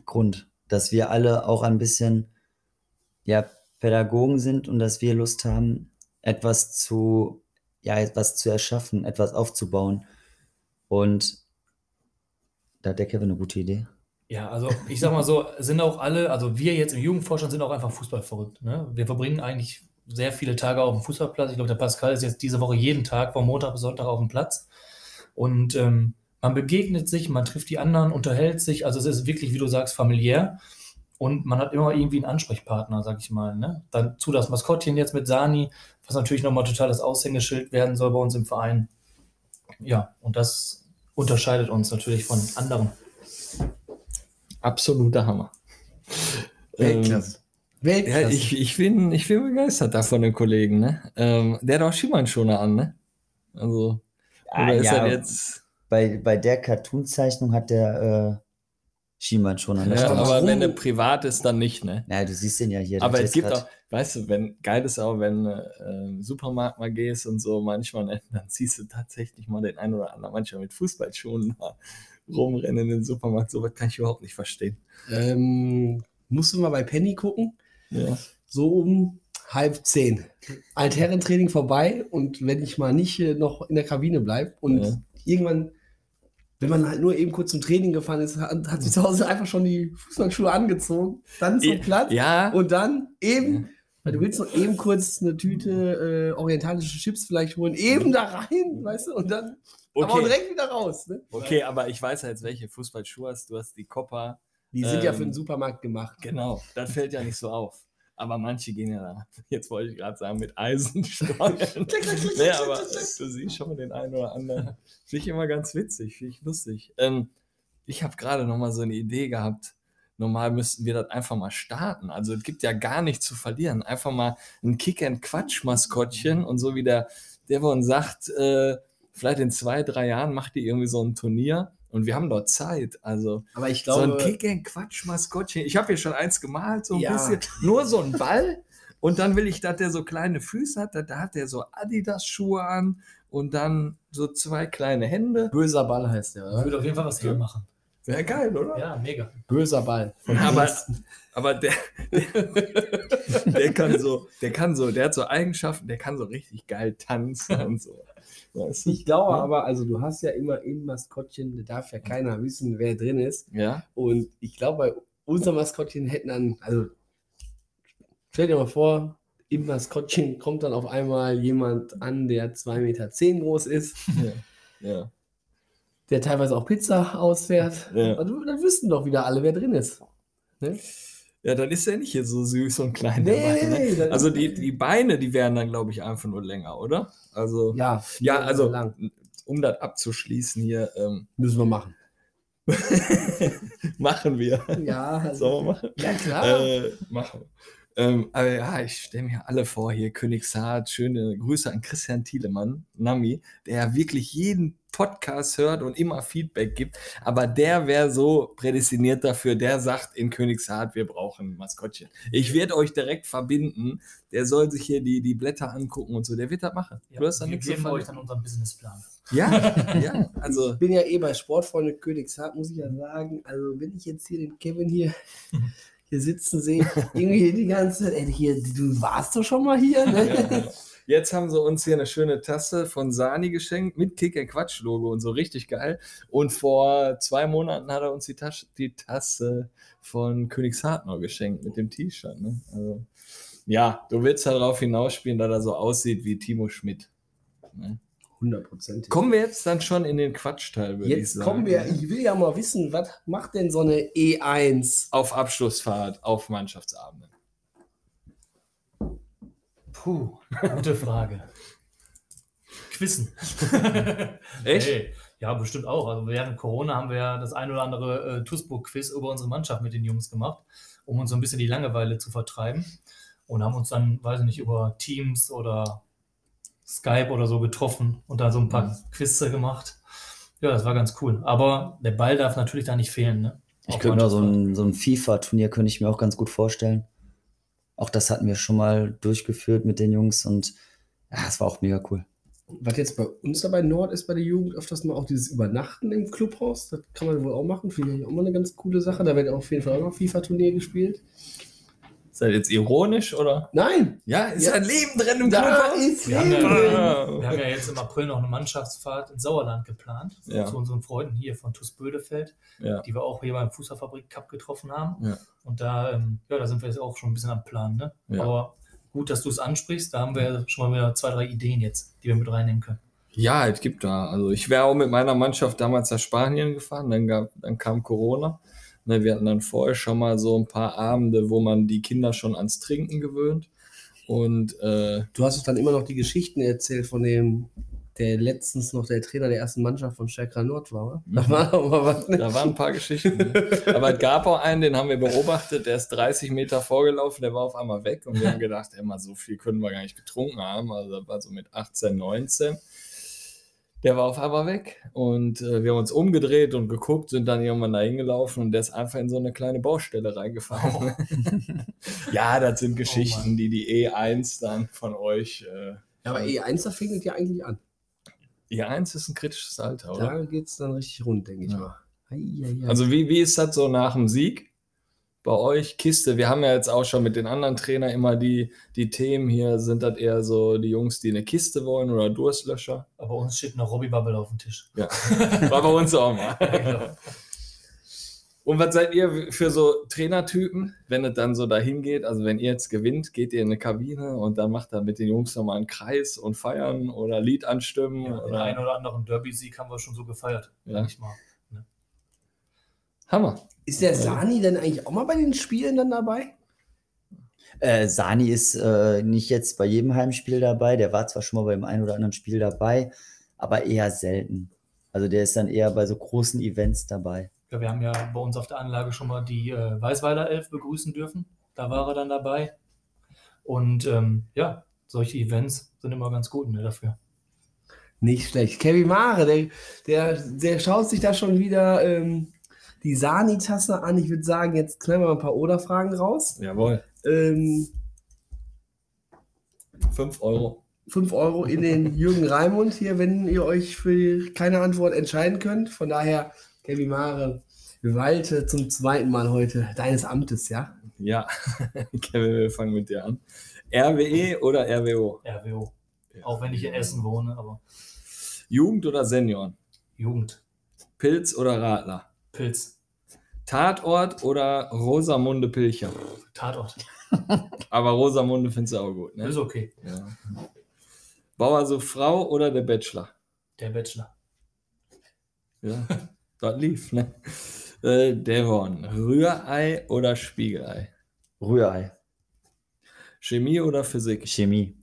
Speaker 4: Grund, dass wir alle auch ein bisschen ja, Pädagogen sind und dass wir Lust haben, etwas zu, ja, etwas zu erschaffen, etwas aufzubauen. Und da hat der Kevin eine gute Idee.
Speaker 3: Ja, also ich sag mal so, sind auch alle, also wir jetzt im Jugendvorstand sind auch einfach Fußball verrückt. Ne? Wir verbringen eigentlich sehr viele Tage auf dem Fußballplatz. Ich glaube, der Pascal ist jetzt diese Woche jeden Tag von Montag bis Sonntag auf dem Platz. Und ähm, man begegnet sich, man trifft die anderen, unterhält sich. Also es ist wirklich, wie du sagst, familiär. Und man hat immer irgendwie einen Ansprechpartner, sag ich mal. Ne? Dazu das Maskottchen jetzt mit Sani, was natürlich nochmal total das Aushängeschild werden soll bei uns im Verein. Ja, und das unterscheidet uns natürlich von anderen.
Speaker 1: Absoluter Hammer.
Speaker 2: Weltklasse.
Speaker 1: Ähm, ja,
Speaker 2: Weltklasse.
Speaker 1: ich, ich, bin, ich bin begeistert davon, den Kollegen. Ne? Ähm, der hat auch Schimmern-Schoner an, ne? Also, oder ist er jetzt.
Speaker 4: bei, bei der Cartoon-Zeichnung hat der äh, Schiemann schon an der
Speaker 1: Ja,
Speaker 4: Stirn.
Speaker 1: aber wenn er privat ist, dann nicht, ne?
Speaker 4: Ja, du siehst den ja hier.
Speaker 1: Aber es gibt
Speaker 4: grad-
Speaker 1: auch, weißt du, wenn geil ist auch, wenn du äh, im Supermarkt mal gehst und so, manchmal, ne, dann siehst du tatsächlich mal den einen oder anderen, manchmal mit Fußballschuhen da rumrennen in den Supermarkt. So was kann ich überhaupt nicht verstehen.
Speaker 2: Ähm, musst du mal bei Penny gucken?
Speaker 1: Ja.
Speaker 2: So um halb zehn. Altherrentraining vorbei und wenn ich mal nicht äh, noch in der Kabine bleibe und
Speaker 1: Ja.
Speaker 2: irgendwann, wenn man halt nur eben kurz zum Training gefahren ist, hat, hat sich zu Hause einfach schon die Fußballschuhe angezogen, dann zum Platz
Speaker 1: Ja,
Speaker 2: und dann eben, weil du willst noch eben kurz eine Tüte äh, orientalische Chips vielleicht holen, eben da rein, weißt du, und dann aber
Speaker 1: okay.
Speaker 2: direkt wieder raus. Ne?
Speaker 1: Okay, aber ich weiß jetzt, welche Fußballschuhe hast. Du hast die Copper.
Speaker 2: Die sind ja für
Speaker 1: Ähm,
Speaker 2: den Supermarkt gemacht.
Speaker 1: Genau, das fällt ja nicht so auf. Aber manche gehen ja da, jetzt wollte ich gerade sagen, mit Eisensteuern. nee, aber du siehst schon mal den einen oder anderen. Finde ich immer ganz witzig, finde ich lustig. Ähm, ich habe gerade noch mal so eine Idee gehabt. Normal müssten wir das einfach mal starten. Also es gibt ja gar nichts zu verlieren. Einfach mal ein Kick-and-Quatsch-Maskottchen und so wie der Devon sagt, äh, vielleicht in zwei, drei Jahren macht ihr irgendwie so ein Turnier Und wir haben dort Zeit. Also
Speaker 2: Aber ich
Speaker 1: so ein
Speaker 2: glaube,
Speaker 1: Kick-and-Quatsch-Maskottchen. Ich habe hier schon eins gemalt, so ein
Speaker 2: Ja.
Speaker 1: bisschen. Nur so ein Ball. Und dann will ich, dass der so kleine Füße hat. Da, hat der so Adidas-Schuhe an und dann so zwei kleine Hände.
Speaker 2: böser Ball heißt der,
Speaker 3: Ich
Speaker 2: oder?
Speaker 3: würde auf jeden Fall was hermachen.
Speaker 1: Wäre geil, oder?
Speaker 3: Ja, mega.
Speaker 2: Böser Ball. Von
Speaker 1: Aber, aber der, der, der kann so, der kann so, der hat so Eigenschaften, der kann so richtig geil tanzen und so. Weißt du?
Speaker 2: ich glaube aber, also du hast ja immer im Maskottchen, da darf ja keiner wissen, wer drin ist.
Speaker 1: Ja.
Speaker 2: Und ich glaube, bei unserem Maskottchen hätten dann, also stell dir mal vor, im Maskottchen kommt dann auf einmal jemand an, der 2,10 Meter groß ist,
Speaker 1: Ja.
Speaker 2: der teilweise auch Pizza ausfährt.
Speaker 1: Ja.
Speaker 2: Also, dann wüssten doch wieder alle, wer drin ist. Ne?
Speaker 1: Ja, dann ist er nicht hier so süß und klein
Speaker 2: Nee,
Speaker 1: dabei. Ne?
Speaker 2: dann-
Speaker 1: Also die, die Beine, die wären dann, glaube ich, einfach nur länger, oder? Also, ja,
Speaker 2: Ja,
Speaker 1: also,
Speaker 2: lang.
Speaker 1: um das abzuschließen hier, ähm,
Speaker 2: Müssen wir machen.
Speaker 1: machen wir.
Speaker 2: Ja, also,
Speaker 1: Sollen wir machen?
Speaker 2: ja klar.
Speaker 1: Äh, machen. Ähm, aber ja, ich stelle mir alle vor hier, Königshardt, schöne Grüße an Christian Thielemann, Nami, der ja wirklich jeden Podcast hört und immer Feedback gibt. Aber der wäre so prädestiniert dafür, der sagt in Königshardt, wir brauchen ein Maskottchen. Ich werde euch direkt verbinden. Der soll sich hier die, die Blätter angucken und so. Der wird das machen.
Speaker 3: Ja,
Speaker 1: du hast da
Speaker 3: wir
Speaker 1: nichts
Speaker 3: geben euch dann unseren Businessplan.
Speaker 1: Ja, ja, also.
Speaker 2: ich bin ja eh bei Sportfreunde Königshardt, muss ich ja sagen. Also, wenn ich jetzt hier den Kevin hier, hier sitzen sehe, irgendwie die ganze Zeit, ey, hier, du warst doch schon mal hier, ne?
Speaker 1: Ja, ja. Jetzt haben sie uns hier eine schöne Tasse von Sani geschenkt mit Kick Quatsch Logo und so richtig geil. Und vor zwei Monaten hat er uns die, Tasche, die Tasse von Königshardt noch geschenkt mit dem T-Shirt. Ne? Also, ja, du willst darauf hinausspielen, dass er so aussieht wie Timo Schmidt. Ne?
Speaker 2: Hundertprozentig.
Speaker 1: Kommen wir jetzt dann schon in den Quatschteil, würde ich
Speaker 2: Jetzt
Speaker 1: sagen.
Speaker 2: kommen wir, ich will ja mal wissen, was macht denn so eine E1?
Speaker 1: auf Abschlussfahrt, auf Mannschaftsabende.
Speaker 3: Puh, gute Frage. Quizzen.
Speaker 1: Echt?
Speaker 3: Hey, ja, bestimmt auch. Also während Corona haben wir ja das ein oder andere äh, TUSBO-Quiz über unsere Mannschaft mit den Jungs gemacht, um uns so ein bisschen die Langeweile zu vertreiben. Und haben uns dann, weiß ich nicht, über Teams oder Skype oder so getroffen und da so ein paar
Speaker 1: Mhm.
Speaker 3: Quizze gemacht. Ja, das war ganz cool. Aber der Ball darf natürlich da nicht fehlen. Ne?
Speaker 4: Ich
Speaker 3: Auf
Speaker 4: könnte mir so ein, so ein FIFA-Turnier könnte ich mir auch ganz gut vorstellen. Auch das hatten wir schon mal durchgeführt mit den Jungs und ja, war auch mega cool.
Speaker 2: Was jetzt bei uns dabei Nord ist bei der Jugend öfters mal auch dieses Übernachten im Clubhaus. Das kann man wohl auch machen. Finde ich auch mal eine ganz coole Sache. Da wird auf jeden Fall auch noch FIFA-Turnier gespielt.
Speaker 1: Ist das jetzt ironisch oder?
Speaker 2: Nein!
Speaker 1: Ja, ist
Speaker 2: Ja.
Speaker 1: ein Leben drin im
Speaker 2: Da ist
Speaker 3: Wir haben, ja, wir haben ja jetzt im April noch eine Mannschaftsfahrt ins Sauerland geplant.
Speaker 1: Ja.
Speaker 3: Zu unseren Freunden hier von TuS Bödefeld,
Speaker 1: Ja.
Speaker 3: die wir auch hier beim Fußballfabrik Cup getroffen haben.
Speaker 1: Ja.
Speaker 3: Und da, ähm, ja, da sind wir jetzt auch schon ein bisschen am Plan. Ne?
Speaker 1: Ja.
Speaker 3: Aber gut, dass du es ansprichst. Da haben wir schon mal wieder zwei, drei Ideen jetzt, die wir mit reinnehmen können.
Speaker 1: Ja, es gibt da. Also ich wäre auch mit meiner Mannschaft damals nach Spanien gefahren, dann, gab, dann kam Corona. Ne, wir hatten dann vorher schon mal so ein paar Abende, wo man die Kinder schon ans Trinken gewöhnt. Und äh,
Speaker 2: Du hast doch dann immer noch die Geschichten erzählt von dem, der letztens noch der Trainer der ersten Mannschaft von Stärker Nord war. oder? Da
Speaker 1: Mhm.
Speaker 2: war mal was. Ne?
Speaker 1: da waren ein paar Geschichten. ne? Aber es gab auch einen, den haben wir beobachtet, der ist 30 Meter vorgelaufen, der war auf einmal weg und wir haben gedacht, ey, mal so viel können wir gar nicht getrunken haben. Also das war so mit 18, 19. Der war auf einmal weg und äh, wir haben uns umgedreht und geguckt, sind dann irgendwann da hingelaufen und der ist einfach in so eine kleine Baustelle reingefahren. ja, das sind Geschichten,
Speaker 3: Mann.
Speaker 1: die die E1 dann von euch. Äh,
Speaker 2: Ja, aber E1, da fängt ja eigentlich an.
Speaker 1: E1 ist ein kritisches Alter, oder?
Speaker 2: Da geht es dann richtig rund, denke ich
Speaker 1: Ja.
Speaker 2: mal. Ei, ei, ei.
Speaker 1: Also wie, wie ist das so nach dem Sieg bei euch? Kiste, wir haben ja jetzt auch schon mit den anderen Trainern immer die, die Themen hier. Sind das eher so die Jungs, die eine Kiste wollen oder Durstlöscher?
Speaker 3: Aber bei uns steht noch Robbie Bubble auf dem Tisch.
Speaker 1: Ja, war bei uns auch mal.
Speaker 3: Genau.
Speaker 1: Und was seid ihr für so Trainertypen, wenn es dann so dahin geht? Also wenn ihr jetzt gewinnt, geht ihr in eine Kabine und dann macht er mit den Jungs nochmal einen Kreis und feiern oder Lied anstimmen?
Speaker 3: Ja, den
Speaker 1: oder?
Speaker 3: einen oder anderen Derby-Sieg haben wir schon so gefeiert.
Speaker 1: Ja.
Speaker 3: ich mal.
Speaker 1: Hammer.
Speaker 2: ist der Sani denn eigentlich auch mal bei den Spielen dann dabei?
Speaker 4: Äh, Sani ist äh, nicht jetzt bei jedem Heimspiel dabei. Der war zwar schon mal beim einen oder anderen Spiel dabei, aber eher selten. Also der ist dann eher bei so großen Events dabei.
Speaker 3: Ja, wir haben ja bei uns auf der Anlage schon mal die äh, Weißweiler Elf begrüßen dürfen. Da war er dann dabei. Und ähm, ja, solche Events sind immer ganz gut ne, dafür.
Speaker 2: Nicht schlecht. Kevin Mare, der, der, der schaut sich da schon wieder ähm, die Sani-Tasse an. Ich würde sagen, jetzt knallen wir mal ein paar Oder-Fragen raus.
Speaker 1: Jawohl.
Speaker 2: Ähm,
Speaker 1: 5 Euro.
Speaker 2: 5 Euro in den Jürgen Raimund hier, wenn ihr euch für keine Antwort entscheiden könnt. Von daher, Kevin Mare, walte zum zweiten Mal heute deines Amtes, ja?
Speaker 1: Ja, Kevin, wir fangen mit dir an. RWE oder RWO?
Speaker 3: RWO. Auch wenn ich in Essen wohne, aber
Speaker 1: Jugend oder Senioren?
Speaker 3: Jugend.
Speaker 1: Pilz oder Radler?
Speaker 3: Pilz.
Speaker 1: Tatort oder Rosamunde Pilcher?
Speaker 3: Tatort.
Speaker 1: Aber Rosamunde findest du auch gut, ne?
Speaker 3: Ist okay.
Speaker 1: Ja. Bauer so Frau oder der Bachelor?
Speaker 3: Der Bachelor.
Speaker 1: Ja, das lief, ne? Äh, Devon, Rührei oder Spiegelei?
Speaker 4: Rührei.
Speaker 1: Chemie oder Physik?
Speaker 4: Chemie.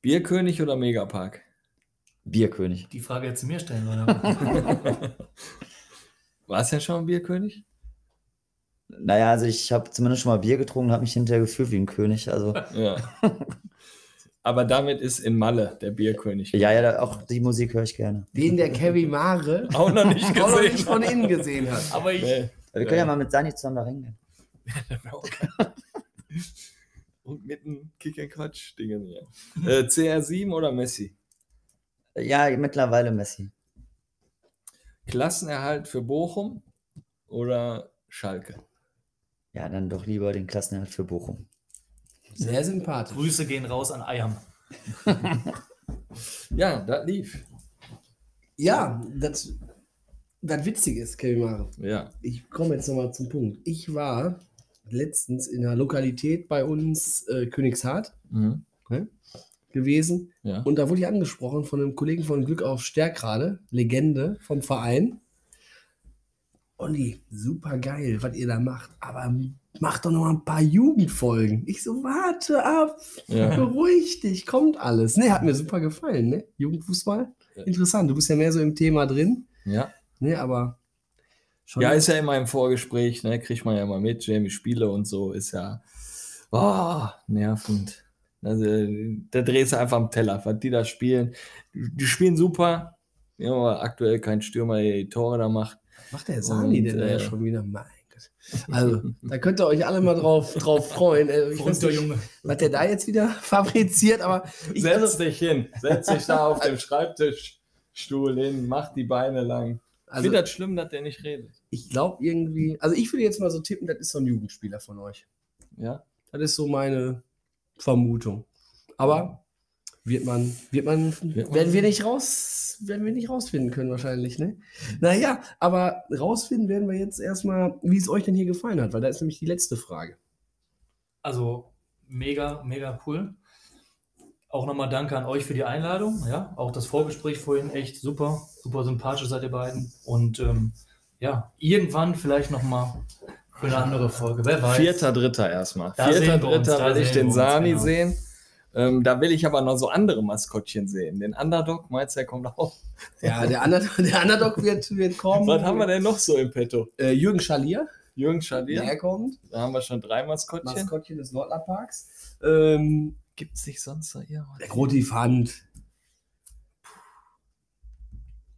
Speaker 1: Bierkönig oder Megapark?
Speaker 4: Bierkönig.
Speaker 3: Die Frage jetzt zu mir stellen, oder?
Speaker 1: War es ja schon ein Bierkönig?
Speaker 4: Naja, also ich habe zumindest schon mal Bier getrunken, habe mich hinterher gefühlt wie ein König. Also
Speaker 1: Ja. Aber damit ist in Malle der Bierkönig.
Speaker 4: ja, ja, auch die Musik höre ich gerne.
Speaker 2: Den der Kevin Mare
Speaker 1: Auch noch nicht
Speaker 2: auch noch nicht
Speaker 1: gesehen.
Speaker 2: von innen gesehen hat.
Speaker 3: Aber ich.
Speaker 1: Nee.
Speaker 4: Wir können ja mal mit Sani zusammen da reingehen.
Speaker 1: Und mit einem Kick and Quatsch Dingen hier. Äh, CR7 oder Messi?
Speaker 4: Ja, mittlerweile Messi.
Speaker 1: Klassenerhalt für Bochum oder Schalke?
Speaker 4: Ja, dann doch lieber den Klassenerhalt für Bochum.
Speaker 2: Sehr sympathisch.
Speaker 3: Grüße gehen raus an Eiam.
Speaker 1: Ja, das lief.
Speaker 2: Ja, das, das Witzige ist, Kevin Mare,
Speaker 1: Ja.
Speaker 2: ich komme jetzt nochmal zum Punkt. Ich war letztens in einer Lokalität bei uns, äh, Königshardt,
Speaker 1: Mhm.
Speaker 2: Gewesen.
Speaker 1: Ja.
Speaker 2: Und da wurde ich angesprochen von einem Kollegen von Glück auf Stärkrade, Legende vom Verein. Olli, super geil, was ihr da macht, aber macht doch noch mal ein paar Jugendfolgen. Ich so, warte ab,
Speaker 1: Ja.
Speaker 2: beruhig dich, kommt alles. Ne, hat mir super gefallen, ne? Jugendfußball,
Speaker 1: Ja.
Speaker 2: interessant. Du bist ja mehr so im Thema drin,
Speaker 1: ja.
Speaker 2: ne, aber schon.
Speaker 1: Ja, ist ja immer im Vorgespräch, ne? Kriegt man ja immer mit, Jamie Spiele und so, ist ja oh, nervend. Also, da drehst du einfach am Teller, was die da spielen. Die, spielen super. Ja, aber aktuell kein Stürmer, der die Tore da macht.
Speaker 2: macht der Sani denn da
Speaker 1: äh,
Speaker 2: ja schon wieder? Mein Gott. Also, da könnt ihr euch alle mal drauf, drauf freuen. Äh, Ich weiß nicht,
Speaker 3: Junge.
Speaker 2: was der da jetzt wieder fabriziert, aber ich,
Speaker 1: Setz dich hin, setz dich da auf dem Schreibtischstuhl hin, mach die Beine lang. Ich
Speaker 2: also
Speaker 1: finde das schlimm, dass der nicht redet.
Speaker 2: ich glaube irgendwie, also ich würde jetzt mal so tippen, das ist so ein Jugendspieler von euch.
Speaker 1: Ja?
Speaker 2: Das ist so meine Vermutung. Aber wird man, wird man,
Speaker 1: Wird man-
Speaker 2: werden wir nicht raus, werden wir nicht rausfinden können wahrscheinlich, ne? Naja, aber rausfinden werden wir jetzt erstmal, wie es euch denn hier gefallen hat, weil da ist nämlich die letzte Frage.
Speaker 3: Also mega, mega cool. Auch nochmal danke an euch für die Einladung. Ja, auch das Vorgespräch vorhin echt super, super sympathisch seid ihr beiden. Und ähm, ja, irgendwann vielleicht nochmal für eine andere Folge. Wer weiß.
Speaker 1: Vierter, dritter erstmal.
Speaker 3: Da
Speaker 1: Vierter, dritter
Speaker 3: da
Speaker 1: will ich den Sani
Speaker 3: genau.
Speaker 1: sehen. Ähm, da will ich aber noch so andere Maskottchen sehen. Den Underdog, meinst du, der kommt auch?
Speaker 2: Ja, der, Underdog, der Underdog wird, wird kommen.
Speaker 1: Was haben wir denn noch so im Petto?
Speaker 2: Äh, Jürgen Schalier,
Speaker 1: Jürgen Schadier,
Speaker 2: der kommt.
Speaker 1: da haben wir schon drei Maskottchen.
Speaker 2: Maskottchen des Nordlerparks. Ähm,
Speaker 1: Gibt es nicht sonst noch irgendwas?
Speaker 2: der Groti Fand.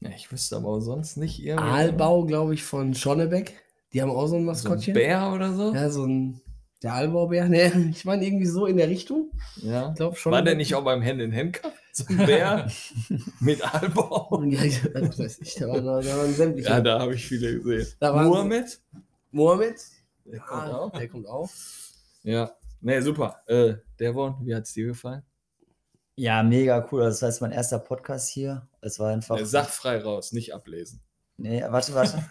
Speaker 1: Ja, ich wüsste aber auch sonst nicht irgendwie.
Speaker 2: Aalbau, glaube ich, von Schonnebeck. Die haben auch so ein
Speaker 1: So ein
Speaker 2: Maskottchen.
Speaker 1: Bär oder so?
Speaker 2: Ja, so ein. Der Aalbaubär. Ne, ich meine irgendwie so in der Richtung.
Speaker 1: Ja.
Speaker 2: Ich glaube schon.
Speaker 1: War der nicht auch beim Hand in Hand Cup? So ein Bär mit Albau?
Speaker 2: Ja, ich- das weiß ich. Da waren, da waren sämtliche.
Speaker 1: Ja, da habe ich viele gesehen.
Speaker 2: Da waren-
Speaker 1: Mohammed?
Speaker 2: Mohammed.
Speaker 1: Der
Speaker 2: Ah,
Speaker 1: kommt auch.
Speaker 2: der kommt auch.
Speaker 1: Ja. Nee, super. Äh, Devon, wie hat es dir gefallen?
Speaker 4: Ja, mega cool. Also Das heißt, mein erster Podcast hier. Es war einfach.
Speaker 1: Äh, Sag frei raus, nicht ablesen.
Speaker 4: Nee, warte, warte.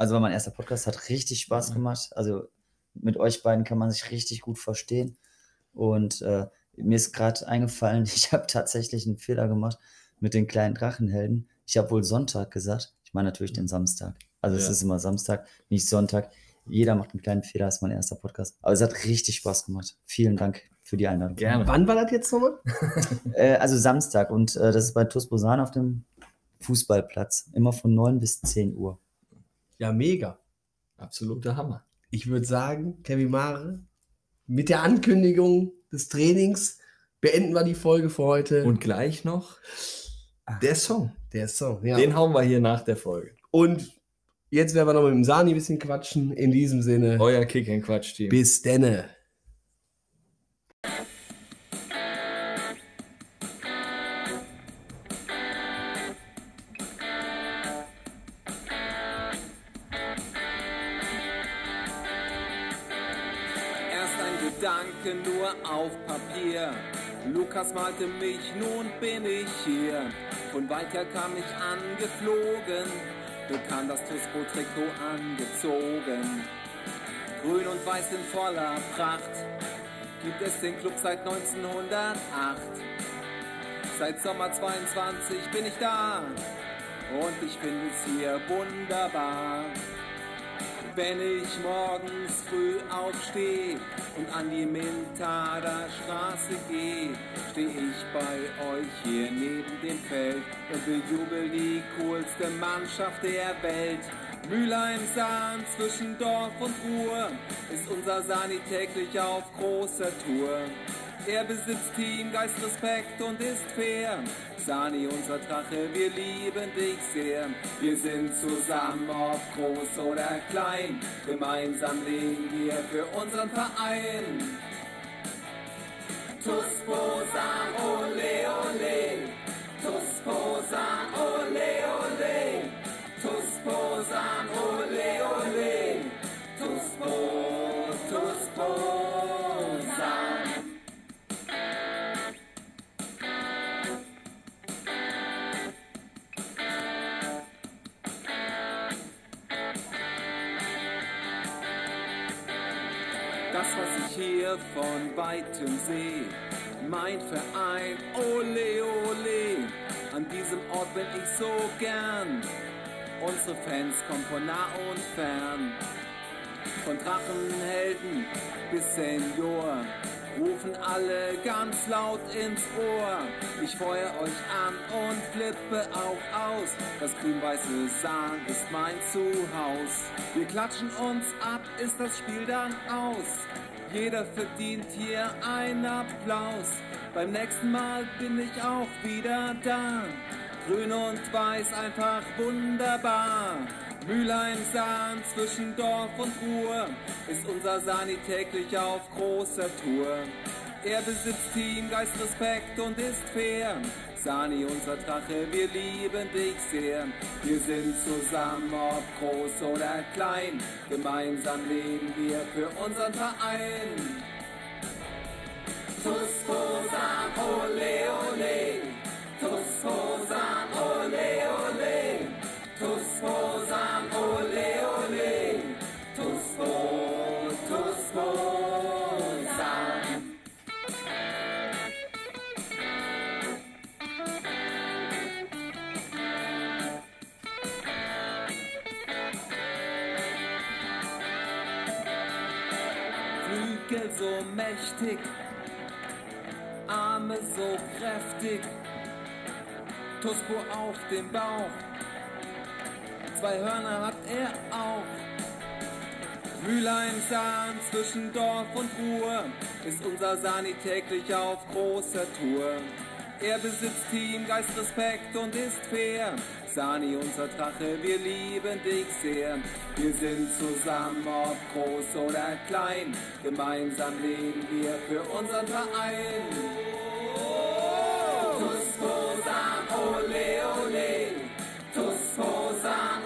Speaker 4: Also war mein erster Podcast, hat richtig Spaß gemacht. Also mit euch beiden kann man sich richtig gut verstehen. Und äh, mir ist gerade eingefallen, ich habe tatsächlich einen Fehler gemacht mit den kleinen Drachenhelden. Ich habe wohl Sonntag gesagt. Ich meine natürlich den Samstag. Also es
Speaker 1: Ja.
Speaker 4: ist immer Samstag, nicht Sonntag. Jeder macht einen kleinen Fehler, ist mein erster Podcast. Aber es hat richtig Spaß gemacht. Vielen Dank für die Einladung.
Speaker 1: Gerne.
Speaker 2: Wann war das jetzt nochmal?
Speaker 4: Äh, also Samstag und äh, das ist bei TuS Bosan auf dem Fußballplatz. Immer von 9 bis 10 Uhr.
Speaker 2: Ja, mega.
Speaker 1: Absoluter Hammer.
Speaker 2: Ich würde sagen, Kevin Mare, mit der Ankündigung des Trainings beenden wir die Folge für heute.
Speaker 1: Und gleich noch der Song.
Speaker 2: der Song, ja.
Speaker 1: Den hauen wir hier nach der Folge.
Speaker 2: Und jetzt werden wir noch mit dem Sani ein bisschen quatschen. In diesem Sinne,
Speaker 1: Euer Kick and Quatsch Team.
Speaker 2: bis denne.
Speaker 5: Lukas malte mich, nun bin ich hier. Von weiter kam ich angeflogen, bekam das Tuspo-Trikot angezogen. Grün und weiß in voller Pracht, gibt es den Club seit 1908. Seit Sommer 22 bin ich da und ich finde es hier wunderbar. Wenn ich morgens früh aufstehe und an die Mintader Straße gehe, stehe ich bei euch hier neben dem Feld und bejubel die coolste Mannschaft der Welt. Mülheim Sahn zwischen Dorf und Ruhr ist unser Sani täglich auf großer Tour. Er besitzt Team, Geist, Respekt und ist fair. Sani, unser Drache, wir lieben dich sehr. Wir sind zusammen, ob groß oder klein. Gemeinsam leben wir für unseren Verein. Tusposan, ole, ole. Tusposan, ole, ole. Tusposan, ole, ole. Tuspo, Tusposan. Von weitem sehe, mein Verein, ole, ole. An diesem Ort bin ich so gern. Unsere Fans kommen von nah und fern. Von Drachenhelden bis Senior rufen alle ganz laut ins Ohr. Ich feuer euch an und flippe auch aus. Das grün-weiße Sahn ist mein Zuhause. Wir klatschen uns ab, ist das Spiel dann aus. Jeder verdient hier einen Applaus. Beim nächsten Mal bin ich auch wieder da. Grün und weiß einfach wunderbar. Mülheim Sahn zwischen Dorf und Ruhr ist unser Sani täglich auf großer Tour. Er besitzt Team, Geist, Respekt und ist fair. Sani, unser Drache, wir lieben dich sehr. Wir sind zusammen, ob groß oder klein. Gemeinsam leben wir für unseren Verein. Tusposan, ole, ole. Tusposan, ole, ole. Ole, mächtig, Arme so kräftig, Tuspo auf dem Bauch, zwei Hörner hat er auch. Mülheim Sahn zwischen Dorf und Ruhr ist unser Sani täglich auf großer Tour. Er besitzt Teamgeist, Respekt und ist fair. Sani, unser Drache, wir lieben dich sehr. Wir sind zusammen, ob groß oder klein. Gemeinsam leben wir für unseren Verein. Tusposan, ole, ole. Tusposan,